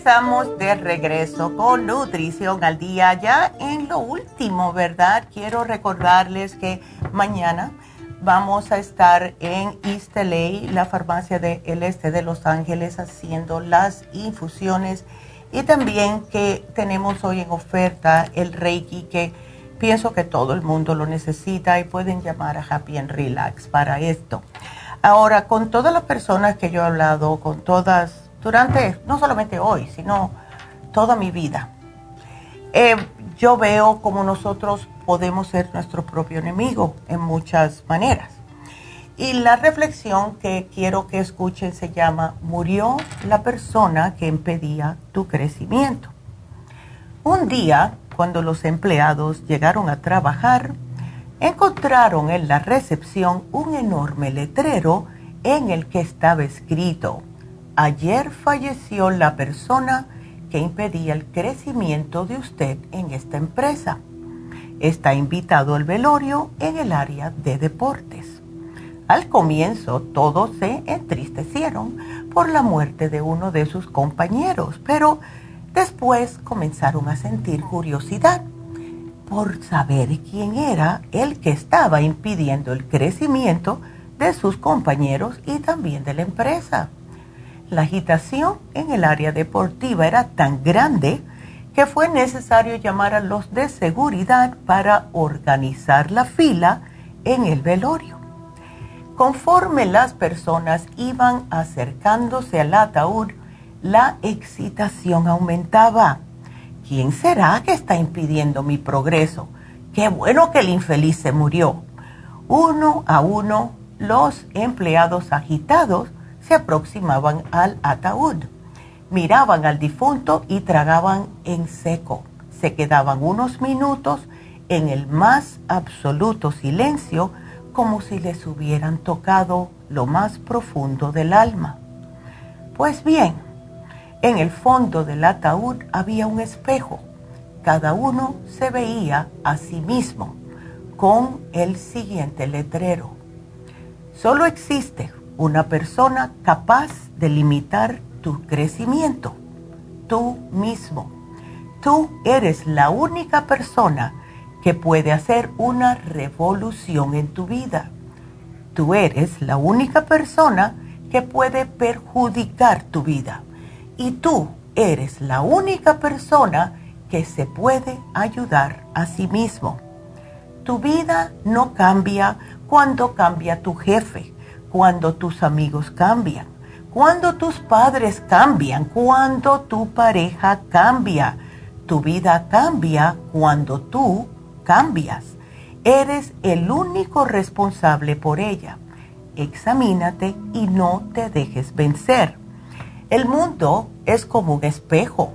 Estamos de regreso con Nutrición al Día. Ya en lo último, ¿verdad? Quiero recordarles que mañana vamos a estar en East LA, la farmacia del este de Los Ángeles, haciendo las infusiones. Y también que tenemos hoy en oferta el Reiki, que pienso que todo el mundo lo necesita y pueden llamar a Happy and Relax para esto. Ahora, con todas las personas que yo he hablado, con todas durante no solamente hoy, sino toda mi vida. Eh, yo veo como nosotros podemos ser nuestro propio enemigo en muchas maneras. Y la reflexión que quiero que escuchen se llama, murió la persona que impedía tu crecimiento. Un día, cuando los empleados llegaron a trabajar, encontraron en la recepción un enorme letrero en el que estaba escrito, ayer falleció la persona que impedía el crecimiento de usted en esta empresa. está invitado al velorio en el área de deportes. Al comienzo todos se entristecieron por la muerte de uno de sus compañeros, pero después comenzaron a sentir curiosidad por saber quién era el que estaba impidiendo el crecimiento de sus compañeros y también de la empresa. La agitación en el área deportiva era tan grande que fue necesario llamar a los de seguridad para organizar la fila en el velorio. Conforme las personas iban acercándose al ataúd, la excitación aumentaba. ¿Quién será que está impidiendo mi progreso? Qué bueno que el infeliz se murió. Uno a uno, los empleados agitados se aproximaban al ataúd miraban al difunto y tragaban en seco. Se quedaban unos minutos en el más absoluto silencio como si les hubieran tocado lo más profundo del alma. Pues bien, en el fondo del ataúd había un espejo. Cada uno se veía a sí mismo con el siguiente letrero. Solo existe una persona capaz de limitar tu crecimiento, tú mismo. Tú eres la única persona que puede hacer una revolución en tu vida. Tú eres la única persona que puede perjudicar tu vida. Y tú eres la única persona que se puede ayudar a sí mismo. Tu vida no cambia cuando cambia tu jefe, cuando tus amigos cambian cuando tus padres cambian, cuando tu pareja cambia, tu vida cambia cuando tú cambias. Eres el único responsable por ella. Examínate y no te dejes vencer. El mundo es como un espejo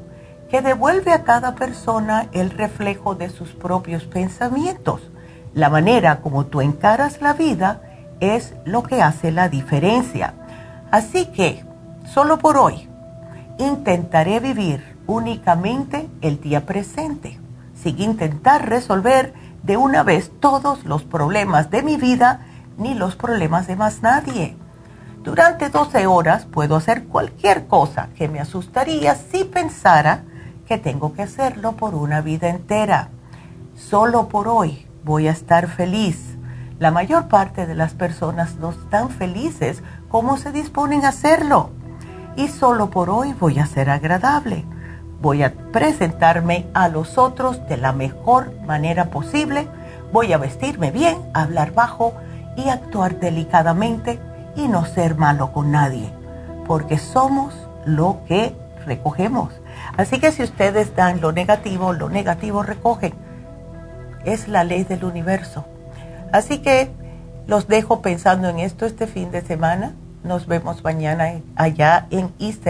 que devuelve a cada persona el reflejo de sus propios pensamientos. La manera como tú encaras la vida es lo que hace la diferencia. Así que, solo por hoy, intentaré vivir únicamente el día presente, sin intentar resolver de una vez todos los problemas de mi vida ni los problemas de más nadie. Durante 12 horas puedo hacer cualquier cosa que me asustaría si pensara que tengo que hacerlo por una vida entera. Solo por hoy voy a estar feliz. La mayor parte de las personas no están felices cómo se disponen a hacerlo. Y solo por hoy voy a ser agradable. Voy a presentarme a los otros de la mejor manera posible. Voy a vestirme bien, hablar bajo y actuar delicadamente y no ser malo con nadie. Porque somos lo que recogemos. Así que si ustedes dan lo negativo, lo negativo recogen. Es la ley del universo. Así que los dejo pensando en esto este fin de semana nos vemos mañana allá en East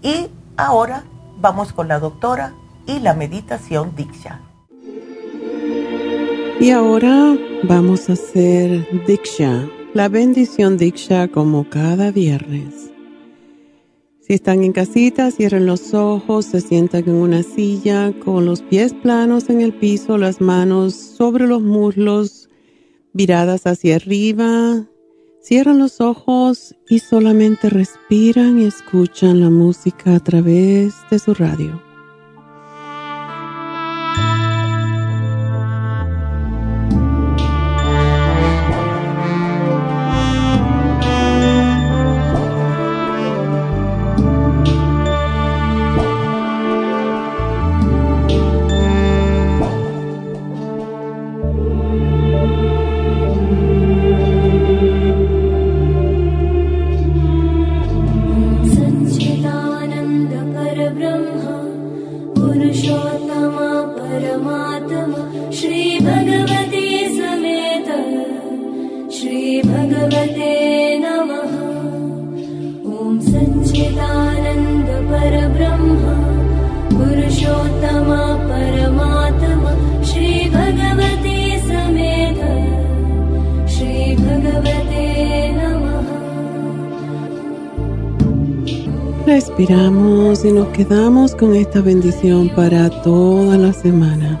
Y ahora vamos con la doctora y la meditación Diksha. Y ahora vamos a hacer Diksha, la bendición Diksha como cada viernes. Si están en casita, cierren los ojos, se sientan en una silla con los pies planos en el piso, las manos sobre los muslos, viradas hacia arriba, Cierran los ojos y solamente respiran y escuchan la música a través de su radio. Respiramos y nos quedamos con esta bendición para toda la semana.